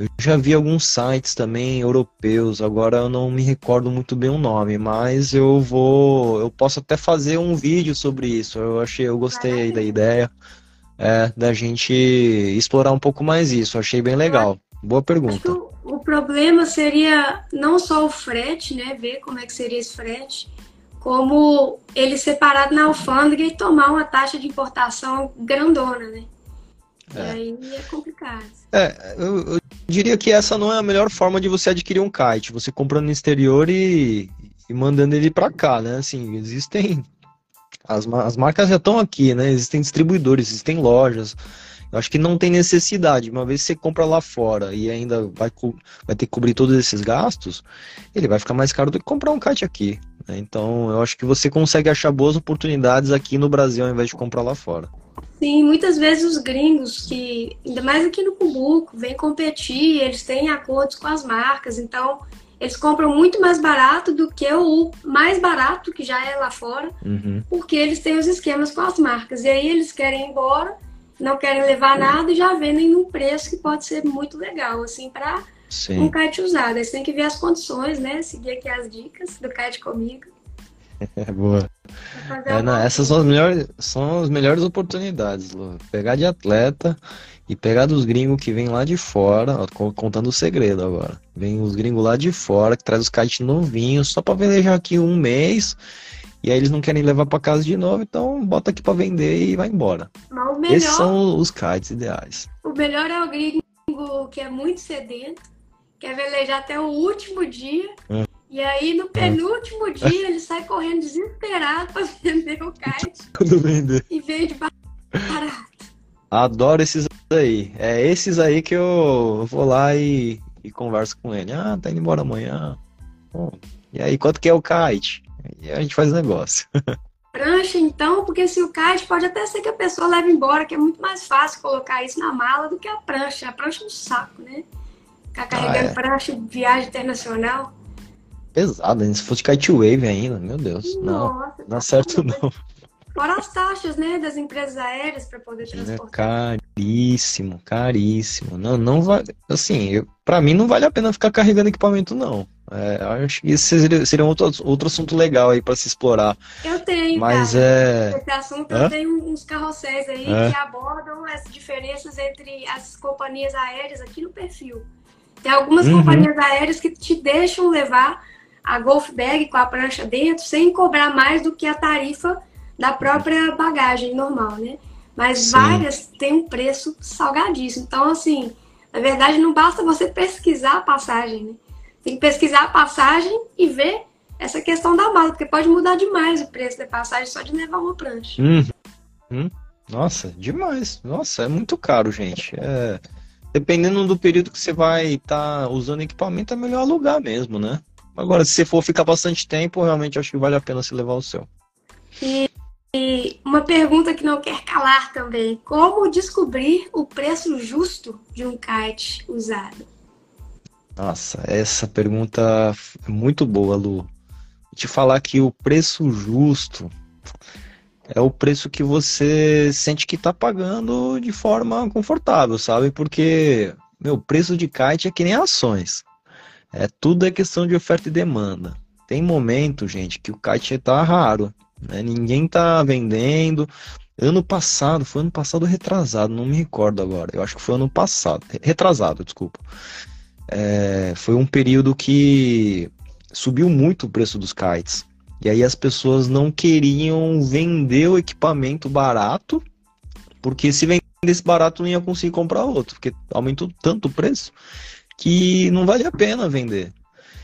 Eu já vi alguns sites também europeus, agora eu não me recordo muito bem o nome, mas eu vou, eu posso até fazer um vídeo sobre isso. Eu achei, eu gostei da ideia é, da gente explorar um pouco mais isso. Achei bem legal. Boa pergunta. O, o problema seria não só o frete, né, ver como é que seria esse frete, como ele separado na alfândega e tomar uma taxa de importação grandona, né? É. E aí é complicado. É, eu, eu, diria que essa não é a melhor forma de você adquirir um kite. Você comprando no exterior e, e mandando ele para cá, né? Assim, existem. As, as marcas já estão aqui, né? Existem distribuidores, existem lojas. Eu acho que não tem necessidade. Uma vez que você compra lá fora e ainda vai, vai ter que cobrir todos esses gastos, ele vai ficar mais caro do que comprar um kite aqui. Né? Então, eu acho que você consegue achar boas oportunidades aqui no Brasil ao invés de comprar lá fora. Sim, muitas vezes os gringos, que ainda mais aqui no Cumbuco, vêm competir, eles têm acordos com as marcas, então eles compram muito mais barato do que o mais barato que já é lá fora, uhum. porque eles têm os esquemas com as marcas. E aí eles querem ir embora não querem levar nada e já vendem num preço que pode ser muito legal, assim, para um kite usado. Aí você tem que ver as condições, né? Seguir aqui as dicas do kite comigo. É boa. É, não, essas são as melhores, são as melhores oportunidades, Lu. Pegar de atleta e pegar dos gringos que vem lá de fora, ó, contando o segredo agora. Vem os gringos lá de fora, que traz os kites novinhos, só para velejar aqui um mês e aí eles não querem levar para casa de novo, então bota aqui para vender e vai embora. Melhor, Esses são os kites ideais. O melhor é o gringo que é muito sedento, quer velejar até o último dia. É. E aí, no penúltimo é. dia, ele sai correndo desesperado para vender o kite. Quando vender. E vende barato. Adoro esses aí. É esses aí que eu vou lá e, e converso com ele. Ah, tá indo embora amanhã. Bom, e aí, quanto que é o kite? E a gente faz negócio. Prancha, então, porque se o kite pode até ser que a pessoa leve embora, que é muito mais fácil colocar isso na mala do que a prancha. A prancha é um saco, né? Ficar carregando ah, é. prancha viagem internacional. Pesado? Se fosse kite wave ainda, meu Deus. Nossa, não, não tá é certo não. Fora as taxas, né, das empresas aéreas para poder é transportar. É caríssimo, caríssimo. Não, não vai. Assim, para mim não vale a pena ficar carregando equipamento, não. É, acho que isso seria, seria outro, outro assunto legal aí para se explorar. Eu tenho, Mas cara. é. Esse assunto Hã? eu tenho uns carrosséis aí que abordam as diferenças entre as companhias aéreas aqui no perfil. Tem algumas uhum. companhias aéreas que te deixam levar a golf bag com a prancha dentro sem cobrar mais do que a tarifa da própria bagagem normal, né? Mas Sim. várias têm um preço salgadíssimo. Então, assim, na verdade, não basta você pesquisar a passagem, né? Tem que pesquisar a passagem e ver essa questão da mala, porque pode mudar demais o preço da passagem só de levar uma prancha. Hum. Hum. Nossa, demais. Nossa, é muito caro, gente. É... Dependendo do período que você vai estar tá usando equipamento, é melhor alugar mesmo, né? Agora, se você for ficar bastante tempo, realmente acho que vale a pena se levar o seu. E, e uma pergunta que não quer calar também: como descobrir o preço justo de um kite usado? Nossa, essa pergunta é muito boa, Lu. Vou te falar que o preço justo é o preço que você sente que está pagando de forma confortável, sabe? Porque, meu, preço de kite é que nem ações. É tudo é questão de oferta e demanda. Tem momento, gente, que o kite está raro, né? Ninguém está vendendo. Ano passado, foi ano passado retrasado, não me recordo agora. Eu acho que foi ano passado, retrasado, desculpa é, foi um período que subiu muito o preço dos kites. E aí as pessoas não queriam vender o equipamento barato, porque se vendesse barato não ia conseguir comprar outro, porque aumentou tanto o preço que não vale a pena vender.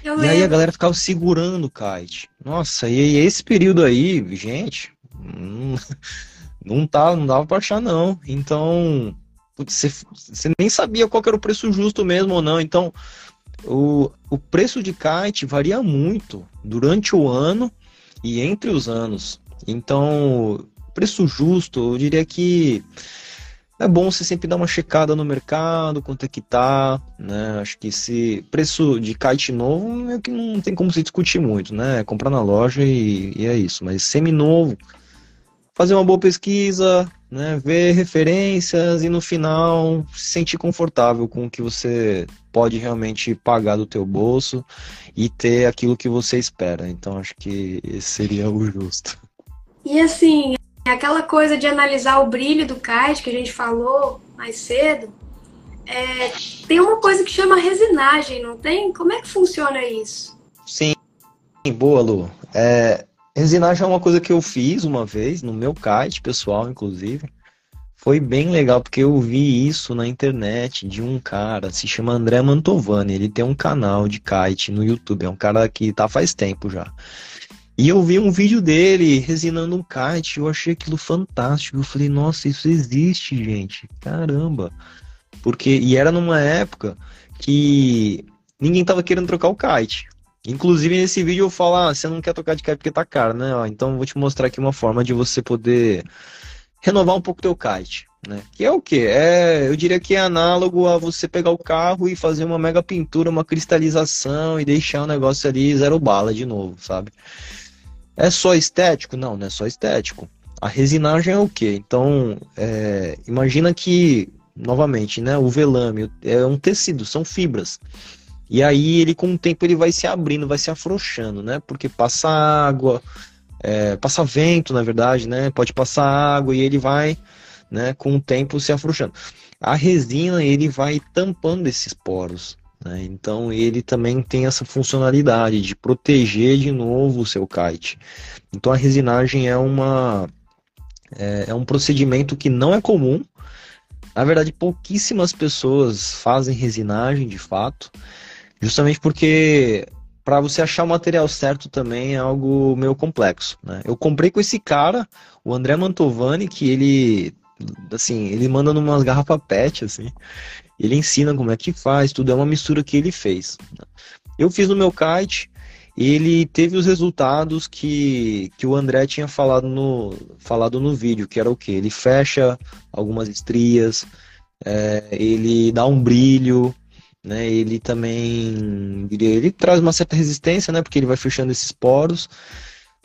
Eu e aí a galera ficava segurando o kite. Nossa, e esse período aí, gente, não, não, tá, não dava pra achar não. Então, você, você nem sabia qual era o preço justo mesmo ou não. Então, o, o preço de kite varia muito durante o ano e entre os anos. Então, preço justo, eu diria que é bom você sempre dar uma checada no mercado, quanto é que tá, né? Acho que se preço de kite novo é que não tem como se discutir muito, né? Comprar na loja e, e é isso. Mas semi novo, fazer uma boa pesquisa, né, ver referências e no final se sentir confortável com o que você pode realmente pagar do teu bolso e ter aquilo que você espera. Então acho que esse seria o justo. E assim, aquela coisa de analisar o brilho do kite que a gente falou mais cedo, é, tem uma coisa que chama resinagem, não tem? Como é que funciona isso? Sim, boa, Lu. É, Resinagem é uma coisa que eu fiz uma vez, no meu kite pessoal, inclusive. Foi bem legal, porque eu vi isso na internet de um cara, se chama André Mantovani. Ele tem um canal de kite no YouTube. É um cara que tá faz tempo já. E eu vi um vídeo dele resinando um kite. Eu achei aquilo fantástico. Eu falei, nossa, isso existe, gente. Caramba. Porque, e era numa época que ninguém tava querendo trocar o kite. Inclusive nesse vídeo eu falo, ah, você não quer trocar de kite porque tá caro, né? Ó, então eu vou te mostrar aqui uma forma de você poder renovar um pouco teu kite, né? Que é o quê? É, eu diria que é análogo a você pegar o carro e fazer uma mega pintura, uma cristalização e deixar o negócio ali zero bala de novo, sabe? É só estético? Não, não é só estético. A resinagem é o quê? Então, é, imagina que, novamente, né, o velame é um tecido, são fibras. E aí ele com o tempo ele vai se abrindo, vai se afrouxando, né? Porque passa água, é, passa vento, na verdade, né? Pode passar água e ele vai, né, com o tempo se afrouxando. A resina ele vai tampando esses poros, né? Então ele também tem essa funcionalidade de proteger de novo o seu kite. Então a resinagem é uma é, é um procedimento que não é comum. Na verdade, pouquíssimas pessoas fazem resinagem de fato. Justamente porque para você achar o material certo também é algo meio complexo, né? Eu comprei com esse cara, o André Mantovani, que ele assim, ele manda numas garrafas PET assim. Ele ensina como é que faz, tudo é uma mistura que ele fez. Eu fiz no meu kite, ele teve os resultados que, que o André tinha falado no, falado no vídeo, que era o que? Ele fecha algumas estrias, é, ele dá um brilho, né? Ele também, ele traz uma certa resistência, né? Porque ele vai fechando esses poros,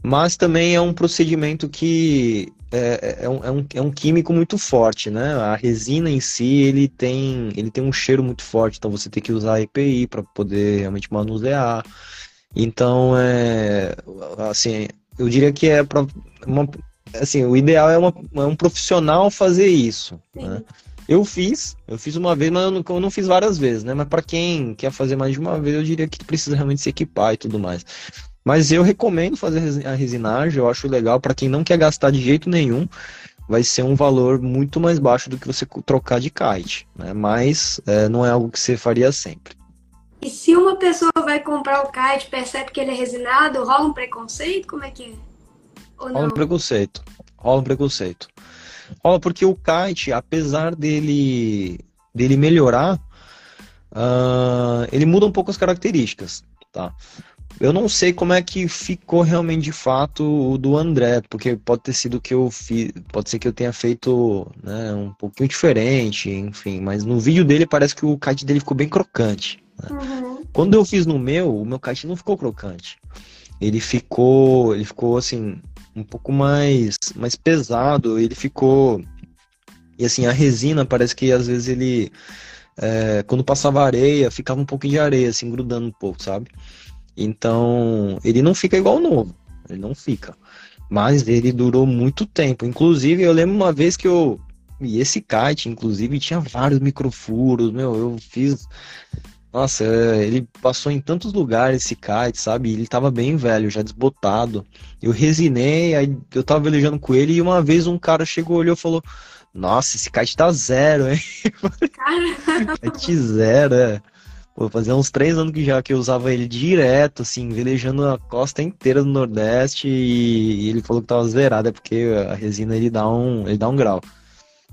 mas também é um procedimento que é, é, um, é, um, é um químico muito forte, né? A resina em si, ele tem, ele tem um cheiro muito forte, então você tem que usar EPI para poder realmente manusear. Então, é, assim, eu diria que é para assim, o ideal é, uma, é um profissional fazer isso, né? Eu fiz, eu fiz uma vez, mas eu não, eu não fiz várias vezes, né? Mas para quem quer fazer mais de uma vez, eu diria que precisa realmente se equipar e tudo mais. Mas eu recomendo fazer a resinagem, eu acho legal para quem não quer gastar de jeito nenhum. Vai ser um valor muito mais baixo do que você trocar de kite, né? Mas é, não é algo que você faria sempre. E se uma pessoa vai comprar o kite, percebe que ele é resinado, rola um preconceito? Como é que é? Rola um preconceito. Rola um preconceito. Rola porque o kite, apesar dele, dele melhorar, uh, ele muda um pouco as características, tá? Eu não sei como é que ficou realmente de fato o do André, porque pode ter sido que eu fiz, pode ser que eu tenha feito né, um pouquinho diferente, enfim, mas no vídeo dele parece que o kite dele ficou bem crocante. Né? Uhum. Quando eu fiz no meu, o meu kite não ficou crocante. Ele ficou, ele ficou assim, um pouco mais, mais pesado, ele ficou. E assim, a resina parece que às vezes ele. É, quando passava areia, ficava um pouquinho de areia, assim, grudando um pouco, sabe? Então, ele não fica igual novo. Ele não fica. Mas ele durou muito tempo. Inclusive, eu lembro uma vez que eu. E esse kite, inclusive, tinha vários microfuros, meu, eu fiz nossa, ele passou em tantos lugares esse kite, sabe? Ele tava bem velho, já desbotado. Eu resinei, aí eu tava velejando com ele e uma vez um cara chegou, olhou e falou: Nossa, esse kite tá zero, hein? kite zero, é. Pô, fazia uns três anos que já que eu usava ele direto, assim, velejando a costa inteira do Nordeste e ele falou que tava zerado, é porque a resina ele dá um, ele dá um grau.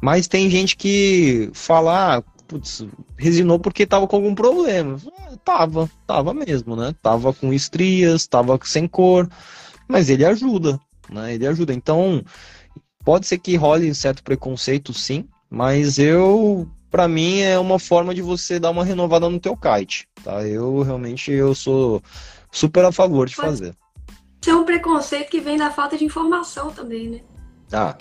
Mas tem gente que fala, ah, putz, resinou porque tava com algum problema. É, tava, tava mesmo, né? Tava com estrias, tava sem cor, mas ele ajuda, né? Ele ajuda. Então, pode ser que role um certo preconceito, sim, mas eu, para mim, é uma forma de você dar uma renovada no teu kite, tá? Eu realmente eu sou super a favor de pode fazer. Isso é um preconceito que vem da falta de informação também, né? Ah,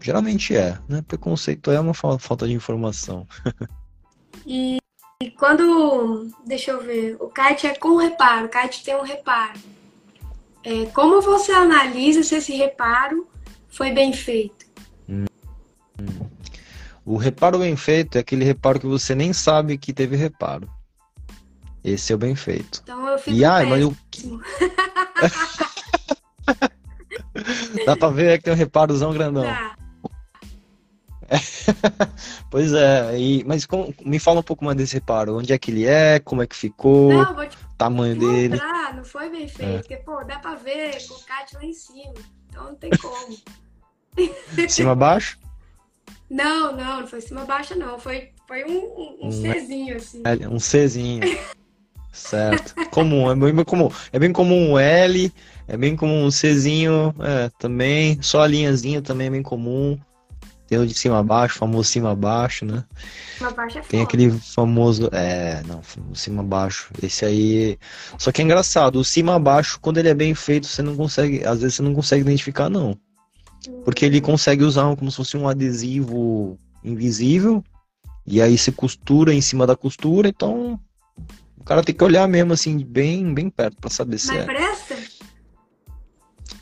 Geralmente é, né? Preconceito é uma falta de informação. e, e, quando, deixa eu ver, o kite é com reparo, o kite tem um reparo. É, como você analisa se esse reparo foi bem feito? O reparo bem feito é aquele reparo que você nem sabe que teve reparo. Esse é o bem feito. Então eu fico e, ai, mas eu... Dá pra ver que tem um reparozão grandão. Tá. pois é, e, mas me fala um pouco mais desse reparo. Onde é que ele é? Como é que ficou? Não, vou te tamanho dele. não foi bem feito, É. porque, pô, dá pra ver com o Cat lá em cima, então não tem como. Cima abaixo? Não, não, não foi cima baixa, não, foi, foi um, um, um Czinho, assim. É, Um Czinho. Certo. Comum, é bem comum. É bem comum um L, é bem comum um Czinho, é, também. Só a linhazinha também é bem comum. Tem o de cima a baixo, famoso cima a baixo, né? Cima baixa é Tem foda. aquele famoso. É, não, cima a baixo. Esse aí. Só que é engraçado, o cima a baixo, quando ele é bem feito, você não consegue. Às vezes você não consegue identificar, não. Porque ele consegue usar como se fosse um adesivo invisível. E aí você costura em cima da costura, então. O cara tem que olhar mesmo assim, bem, bem perto pra saber se Mas é. presta?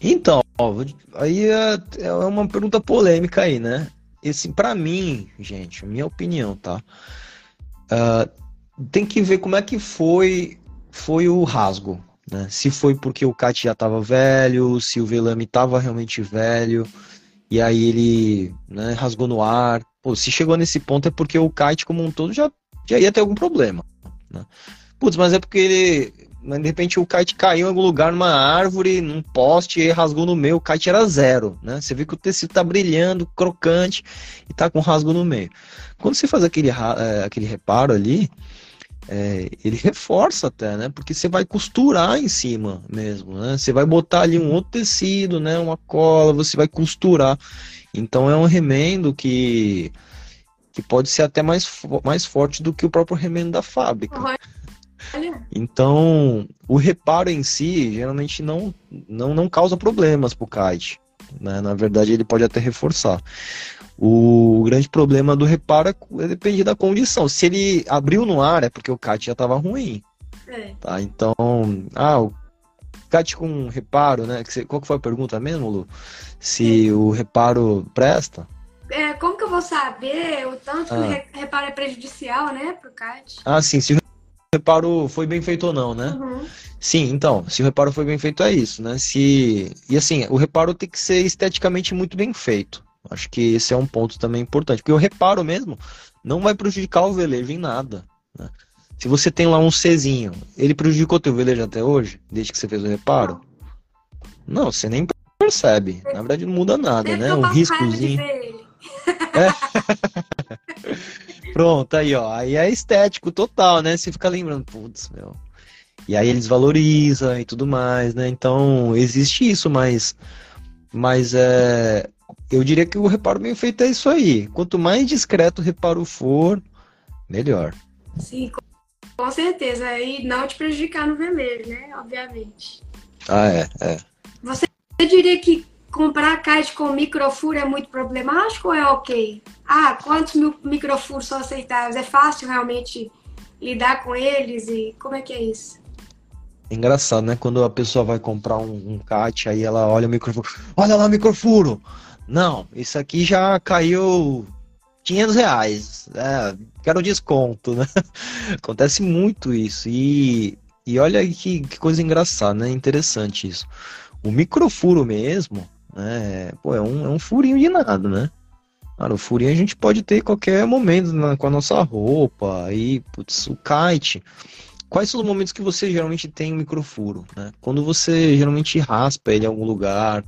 Então, ó, aí é, é uma pergunta polêmica aí, né? Esse, para mim, gente, minha opinião, tá? Ah, tem que ver como é que foi, foi o rasgo, né? Se foi porque o kite já tava velho, se o velame tava realmente velho, e aí ele, né, rasgou no ar. Pô, se chegou nesse ponto é porque o kite como um todo já, já ia ter algum problema, né? Putz, mas é porque ele, mas de repente o kite caiu em algum lugar, numa árvore, num poste, e rasgou no meio. O kite era zero, né? Você vê que o tecido tá brilhando, crocante, e tá com rasgo no meio. Quando você faz aquele, é, aquele reparo ali, é, ele reforça até, né? Porque você vai costurar em cima mesmo, né? Você vai botar ali um outro tecido, né? Uma cola, você vai costurar. Então é um remendo que, que pode ser até mais, mais forte do que o próprio remendo da fábrica. Olha, Então, o reparo em si geralmente não, não, não causa problemas para o kite. Né? Na verdade, ele pode até reforçar. O grande problema do reparo é, é depende da condição. Se ele abriu no ar, é porque o kite já estava ruim. é. Tá? Então, ah, o kite com reparo, né? Que Qual que foi a pergunta mesmo, Lu? Se o reparo presta? É, como que eu vou saber o tanto que Ah. o re- reparo é prejudicial, né, pro Cat? Ah, sim, se o reparo foi bem feito ou não, né? Uhum. Sim, então, se o reparo foi bem feito, é isso, né? Se... E assim, o reparo tem que ser esteticamente muito bem feito. Acho que esse é um ponto também importante, porque o reparo mesmo não vai prejudicar o velejo em nada, né? Se você tem lá um Czinho, ele prejudicou teu velejo até hoje, desde que você fez o reparo? Não, você nem percebe. Na verdade, não muda nada, Sempre né? Um riscozinho. ele. Pronto, aí, ó. Aí é estético total, né? Você fica lembrando, putz, meu. E aí eles valorizam e tudo mais, né? Então, existe isso, mas. Mas é. Eu diria que o reparo bem feito é isso aí. Quanto mais discreto o reparo for, melhor. Sim, com- certeza. E não te prejudicar no vermelho, né? Obviamente. Ah, é, é. Você diria que comprar kite com microfuro é muito problemático ou é ok? Ah, quantos mil microfuros são aceitáveis? É fácil realmente lidar com eles e como é que é isso? Engraçado, né? Quando a pessoa vai comprar um, um kite, aí ela olha o microfuro. Olha lá o microfuro! Não, isso aqui já caiu 500 reais. É, quero desconto, né? Acontece muito isso. E, e olha que, que coisa engraçada, né? Interessante isso. O microfuro mesmo, né? Pô, é um, é um furinho de nada, né? Cara, o furinho a gente pode ter em qualquer momento na- com a nossa roupa. Aí, putz, o kite. Quais são os momentos que você geralmente tem um microfuro, né? Quando você geralmente raspa ele em algum lugar,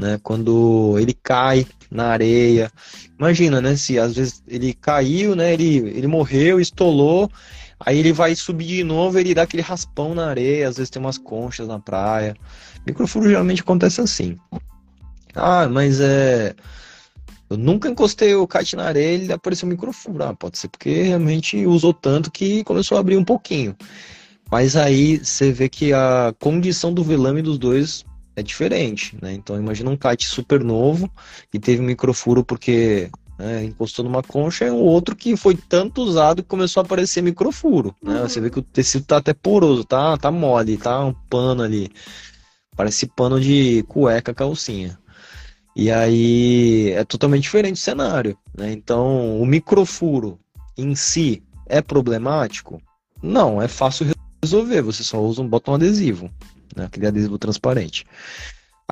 né? Quando ele cai na areia. Imagina, né? Se às vezes ele caiu, né? Ele, ele morreu, estolou, aí ele vai subir de novo, ele dá aquele raspão na areia, às vezes tem umas conchas na praia. Microfuro geralmente acontece assim. Ah, mas é. Eu nunca encostei o kite na areia ele apareceu um microfuro. Ah, pode ser porque realmente usou tanto que começou a abrir um pouquinho. Mas aí você vê que a condição do velame dos dois é diferente, né? Então imagina um kite super novo que teve um microfuro porque né, encostou numa concha e um outro que foi tanto usado que começou a aparecer microfuro, né? Uhum. Você vê que o tecido tá até poroso, tá, tá mole, tá um pano ali. Parece pano de cueca, calcinha. E aí é totalmente diferente o cenário, né? Então, o microfuro em si é problemático? Não, é fácil resolver. Você só usa um botão adesivo, né? Aquele adesivo transparente.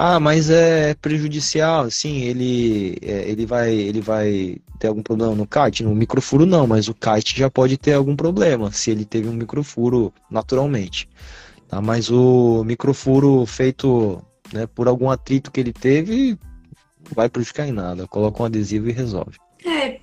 Ah, mas é prejudicial, sim, ele, é, ele, vai, ele vai ter algum problema no kite? No microfuro não, mas o kite já pode ter algum problema se ele teve um microfuro naturalmente. Tá? Mas o microfuro feito né, por algum atrito que ele teve vai prejudicar em nada. Coloca um adesivo e resolve. É,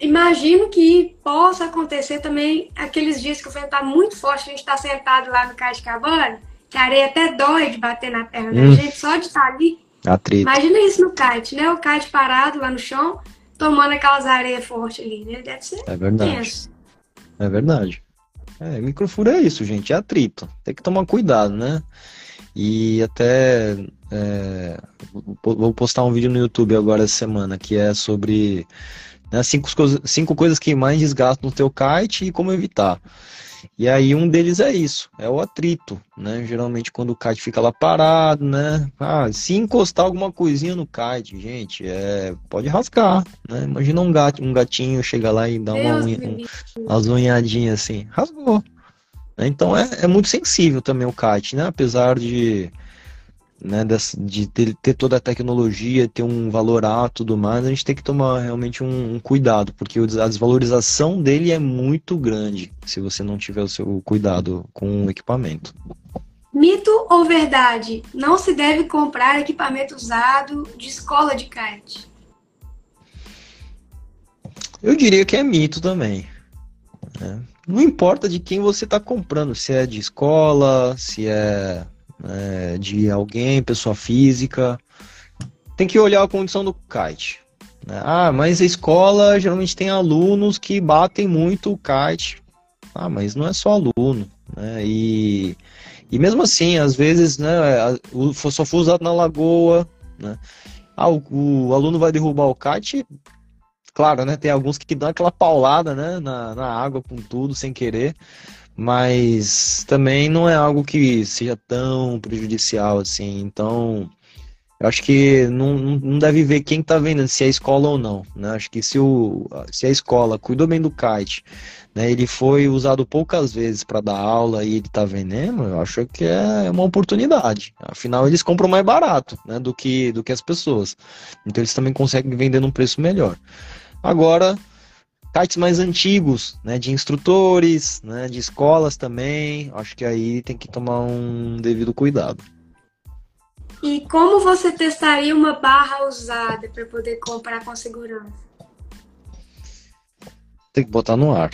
imagino que possa acontecer também aqueles dias que o vento está muito forte, a gente está sentado lá no kite cabana que a areia até dói de bater na perna hum. da gente, só de estar ali. Atrito. Imagina isso no kite, né? O kite parado lá no chão, tomando aquelas areias fortes ali, né? Deve ser é verdade. tenso. É verdade. É, microfuro é isso, gente, é atrito. Tem que tomar cuidado, né? E até é, vou postar um vídeo no YouTube agora essa semana que é sobre né, cinco, cinco coisas que mais desgastam o teu kite e como evitar. E aí um deles é isso, é o atrito, né? Geralmente quando o kite fica lá parado, né? Ah, se encostar alguma coisinha no kite, gente, é pode rasgar, né? Imagina um gato, um gatinho chega lá e dá uma unha, um, umas unhadinhas assim, rasgou. Então é, é muito sensível também o kite, né? Apesar de né, de ter, ter, toda a tecnologia, ter um valor alto e tudo mais, a gente tem que tomar realmente um, um, cuidado, porque a desvalorização dele é muito grande se você não tiver o seu cuidado com o equipamento. Mito ou verdade? Não se deve comprar equipamento usado de escola de kite. Eu diria que é mito também. Né? Não importa de quem você está comprando, se é de escola, se é é, de alguém, pessoa física. Tem que olhar a condição do kite. Né? Ah, mas a escola geralmente tem alunos que batem muito o kite. Ah, mas não é só aluno. Né? E, e mesmo assim, às vezes, né, só foi usado na lagoa. Né? Ah, o, o aluno vai derrubar o kite. Claro, né? Tem alguns que dão aquela paulada né, na, na água com tudo, sem querer mas também não é algo que seja tão prejudicial assim. Então, eu acho que não, não deve ver quem está vendendo, se é escola ou não. Né? Acho que se, o, se a escola cuidou bem do kite, né, ele foi usado poucas vezes para dar aula e ele está vendendo, eu acho que é uma oportunidade. Afinal, eles compram mais barato né, do, que, do que as pessoas. Então, eles também conseguem vender num preço melhor. Agora, kites mais antigos, né, de instrutores, né, de escolas também. Acho que aí tem que tomar um devido cuidado. E como você testaria uma barra usada para poder comprar com segurança? Tem que botar no ar.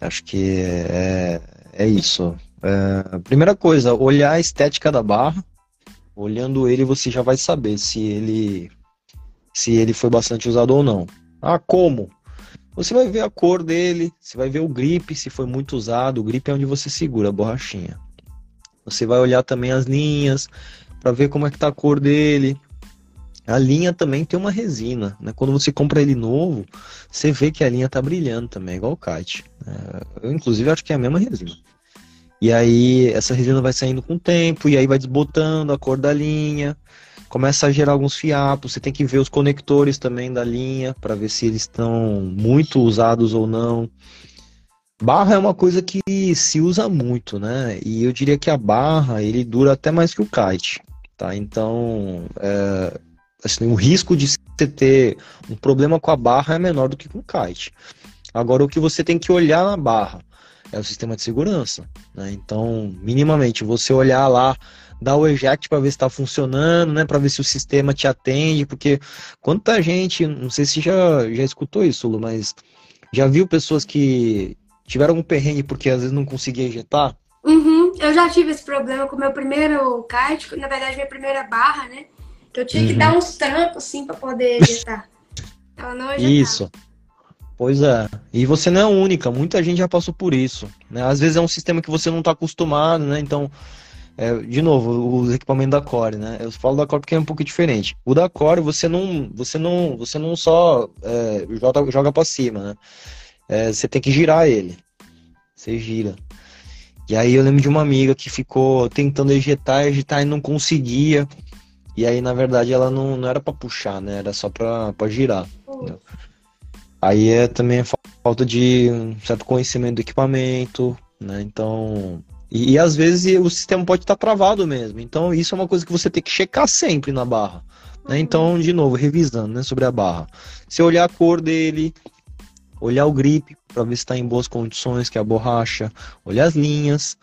Acho que é, é isso. É, primeira coisa, olhar a estética da barra. Olhando ele, você já vai saber se ele se ele foi bastante usado ou não. Ah, como? Você vai ver a cor dele, você vai ver o grip, se foi muito usado. O grip é onde você segura a borrachinha. Você vai olhar também as linhas para ver como é que tá a cor dele. A linha também tem uma resina, né? Quando você compra ele novo, você vê que a linha tá brilhando também, igual o kite. É, eu inclusive acho que é a mesma resina. E aí essa resina vai saindo com o tempo e aí vai desbotando a cor da linha começa a gerar alguns fiapos. Você tem que ver os conectores também da linha para ver se eles estão muito usados ou não. Barra é uma coisa que se usa muito, né? E eu diria que a barra ele dura até mais que o kite, tá? Então, é, assim, o risco de você ter um problema com a barra é menor do que com o kite. Agora, o que você tem que olhar na barra é o sistema de segurança, né? Então, minimamente, você olhar lá dar o eject para ver se está funcionando, né? Para ver se o sistema te atende, porque quanta gente, não sei se já, já escutou isso, Lu, mas já viu pessoas que tiveram um perrengue porque às vezes não conseguia ejetar? Uhum, eu já tive esse problema com o meu primeiro kart, na verdade minha primeira barra, né? Que eu tinha uhum. que dar uns trancos assim para poder ejetar. Ela não ejetava. Isso. Pois é. E você não é a única, muita gente já passou por isso. Né? Às vezes é um sistema que você não está acostumado, né? Então é, de novo, os equipamentos da Core, né? Eu falo da Core porque é um pouco diferente. O da Core, você não, você não, você não só é, joga, joga para cima, né? É, você tem que girar ele. Você gira. E aí eu lembro de uma amiga que ficou tentando ejetar, ejetar e não conseguia. E aí, na verdade, ela não, não era para puxar, né? Era só para girar. Entendeu? Aí é também falta de um certo conhecimento do equipamento, né? Então, E, e, às vezes o sistema pode estar travado mesmo. Então isso é uma coisa que você tem que checar sempre na barra. Né? Então, de novo, revisando né, sobre a barra. Se olhar a cor dele, olhar o grip para ver se está em boas condições, que é a borracha, olhar as linhas,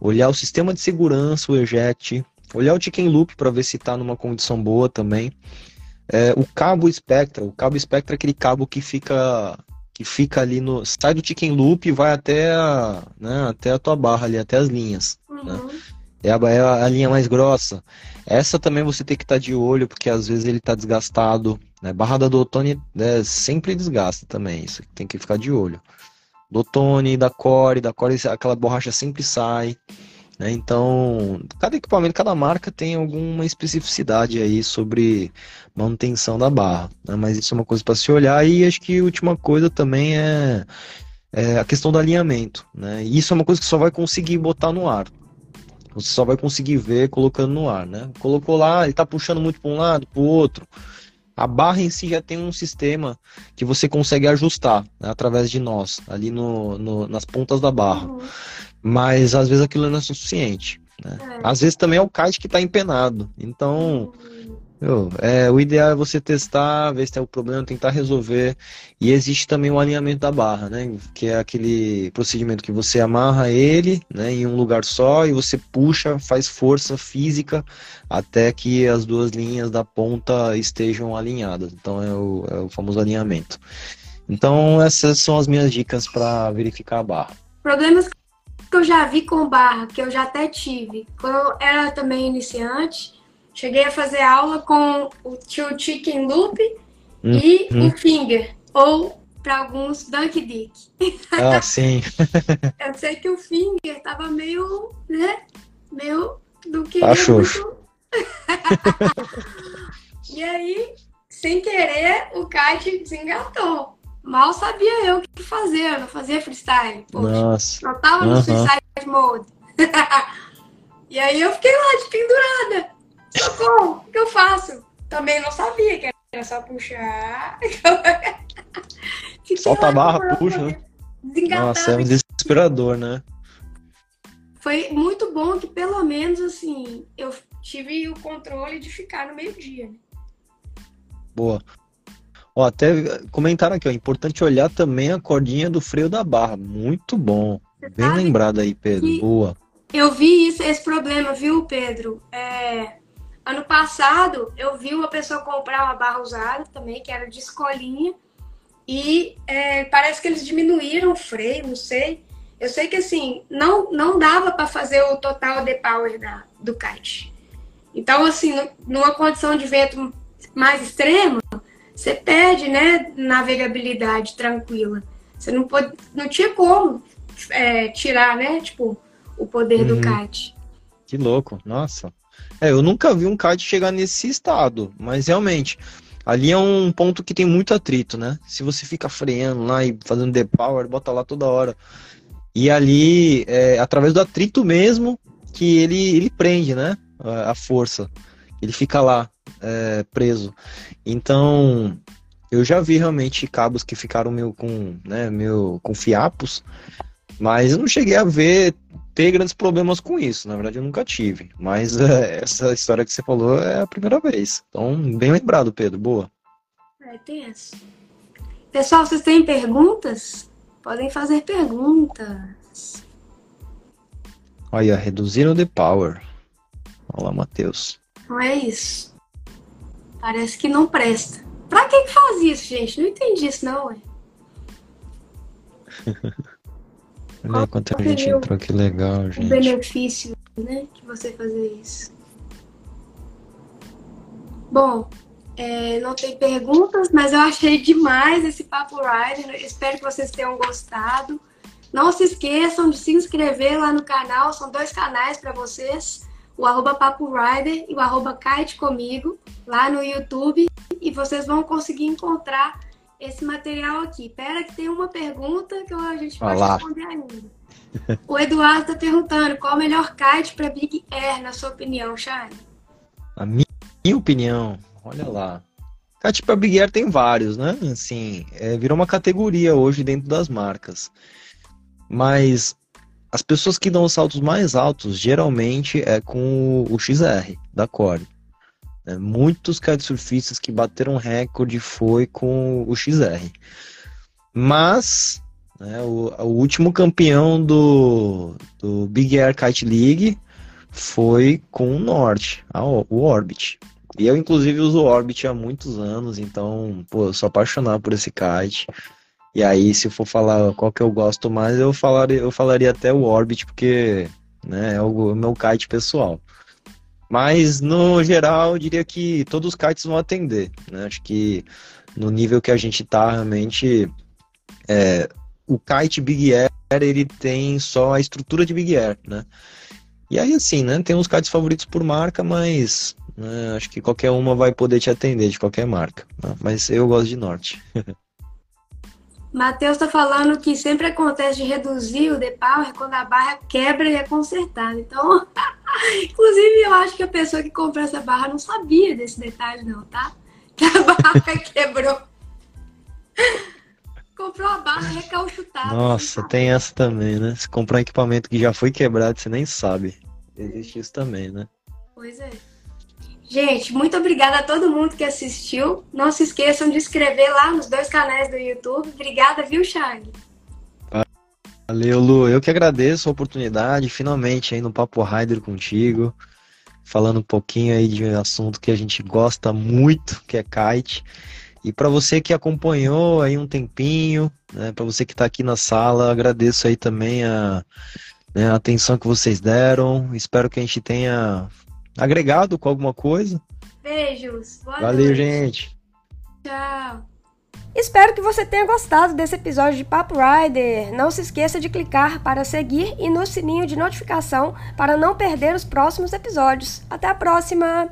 olhar o sistema de segurança, o eject, olhar o chicken loop para ver se está numa condição boa também. É, o cabo Spectra, o cabo Spectra é aquele cabo que fica que fica ali no sai do chicken loop e vai até a, né, até a tua barra ali, até as linhas. Né? Uhum. Né? É, a, é a linha mais grossa. Essa também você tem que estar tá de olho, porque às vezes ele está desgastado. Né? Barra da Dotone né, sempre desgasta também, isso tem que ficar de olho. Dotone, da Core, da Core aquela borracha sempre sai. Né? Então, cada equipamento, cada marca tem alguma especificidade aí sobre manutenção da barra. Né? Mas isso é uma coisa para se olhar. E acho que a última coisa também é, é a questão do alinhamento. Né? E isso é uma coisa que só vai conseguir botar no ar. Você só vai conseguir ver colocando no ar, né? Colocou lá, ele está puxando muito para um lado, para o outro. A barra em si já tem um sistema que você consegue ajustar né, através de nós, ali no, no, nas pontas da barra. Uhum. Mas às vezes aquilo não é suficiente. Né? É. Às vezes também é o kite que está empenado. Então, é, o ideal é você testar, ver se tem algum problema, tentar resolver. E existe também o alinhamento da barra, né? Que é aquele procedimento que você amarra ele né, em um lugar só e você puxa, faz força física até que as duas linhas da ponta estejam alinhadas. Então é o, é o famoso alinhamento. Então essas são as minhas dicas para verificar a barra. Problemas que eu já vi com barra, que eu já até tive, quando eu era também iniciante Cheguei a fazer aula com o tio Chicken Loop hum, e hum. o Finger, ou para alguns Dunk Dick. Ah, sim. eu sei que o Finger tava meio, né? Meio do que. Tá muito... e aí, sem querer, o kite desengatou. Mal sabia eu o que fazer, eu não fazia freestyle. Poxa, Nossa. Não tava no uhum. suicide mode. e aí eu fiquei lá de pendurada. Socorro, o que eu faço? Também não sabia que era só puxar. Solta a barra, puxa, né? Nossa, é um desesperador, né? Foi muito bom que pelo menos assim eu tive o controle de ficar no meio-dia. Né? Boa. Ó, até comentaram aqui, ó, importante olhar também a cordinha do freio da barra. Muito bom. Bem lembrado aí, Pedro. Boa. Eu vi isso, esse problema, viu, Pedro? É, Ano passado, eu vi uma pessoa comprar uma barra usada também, que era de escolinha, e é, parece que eles diminuíram o freio, não sei. Eu sei que assim, não, não dava para fazer o total de power da, do kite. Então, assim, numa condição de vento mais extrema, você perde, né, navegabilidade tranquila. Você não, pode, não tinha como é, tirar, né, tipo, o poder uhum. do kite. Que louco, nossa. É, eu nunca vi um kite chegar nesse estado, mas realmente, ali é um ponto que tem muito atrito, né? Se você fica freando lá e fazendo depower, bota lá toda hora. E ali, é, através do atrito mesmo, que ele, ele prende, né? A força. Ele fica lá, é, preso. Então, eu já vi realmente cabos que ficaram meio com, né, meio com fiapos, mas eu não cheguei a ver ter grandes problemas com isso. Na verdade, eu nunca tive. Mas é, essa história que você falou é a primeira vez. Então, bem lembrado, Pedro. Boa. É, tem essa. Pessoal, vocês têm perguntas? Podem fazer perguntas. Olha, reduziram the power. Olá, Matheus. Não é isso. Parece que não presta. Pra que, faz isso, gente? Não entendi isso, não, ué. Olha quanta gente entrou, que legal, gente. O benefício, né, de você fazer isso. Bom, é, não tem perguntas, mas eu achei demais esse Papo Rider. Espero que vocês tenham gostado. Não se esqueçam de se inscrever lá no canal, são dois canais para vocês. O arroba Papo Rider e o arroba Kite Comigo, lá no YouTube. E vocês vão conseguir encontrar esse material aqui. Pera que tem uma pergunta que a gente pode Olá. responder ainda. O Eduardo está perguntando qual o melhor kite para Big Air, na sua opinião, Shane? A minha, minha opinião, olha lá. Kite para Big Air tem vários, né? Assim, é, virou uma categoria hoje dentro das marcas. Mas as pessoas que dão os saltos mais altos geralmente é com o XR da Core. É, muitos kitesurfistas que bateram recorde foi com o XR. Mas né, o, o, último campeão do, do Big Air Kite League foi com o Norte, a, o Orbit. E eu, inclusive, uso Orbit há muitos anos, então, pô, eu sou apaixonado por esse kite. E aí, se for falar qual que eu gosto mais, eu falaria, eu falaria até o Orbit, porque né, é o meu kite pessoal. Mas, no geral, eu diria que todos os kites vão atender. Né? Acho que no nível que a gente tá, realmente, é, o kite Big Air, ele tem só a estrutura de Big Air, né? E aí, assim, né? Tem uns kites favoritos por marca, mas né, acho que qualquer uma vai poder te atender de qualquer marca. Né? Mas eu gosto de Norte. Matheus está falando que sempre acontece de reduzir o depower quando a barra quebra e é consertada. Então, inclusive, eu acho que a pessoa que comprou essa barra não sabia desse detalhe, não, tá? Que a barra quebrou. comprou a barra recalchutada. Nossa, tem essa também, né? Se comprar um equipamento que já foi quebrado, você nem sabe. Existe isso também, né? Pois é. Gente, muito obrigada a todo mundo que assistiu. Não se esqueçam de inscrever lá nos dois canais do YouTube. Obrigada, viu, Chag? Valeu, Lu. Eu que agradeço a oportunidade, finalmente aí no Papo Rider contigo, falando um pouquinho aí de um assunto que a gente gosta muito, que é kite. E para você que acompanhou aí um tempinho, né, para você que está aqui na sala, agradeço aí também a, né, a atenção que vocês deram. Espero que a gente tenha agregado com alguma coisa. Beijos. Boa Valeu, noite. gente. Tchau. Espero que você tenha gostado desse episódio de Papo Rider. Não se esqueça de clicar para seguir e no sininho de notificação para não perder os próximos episódios. Até a próxima!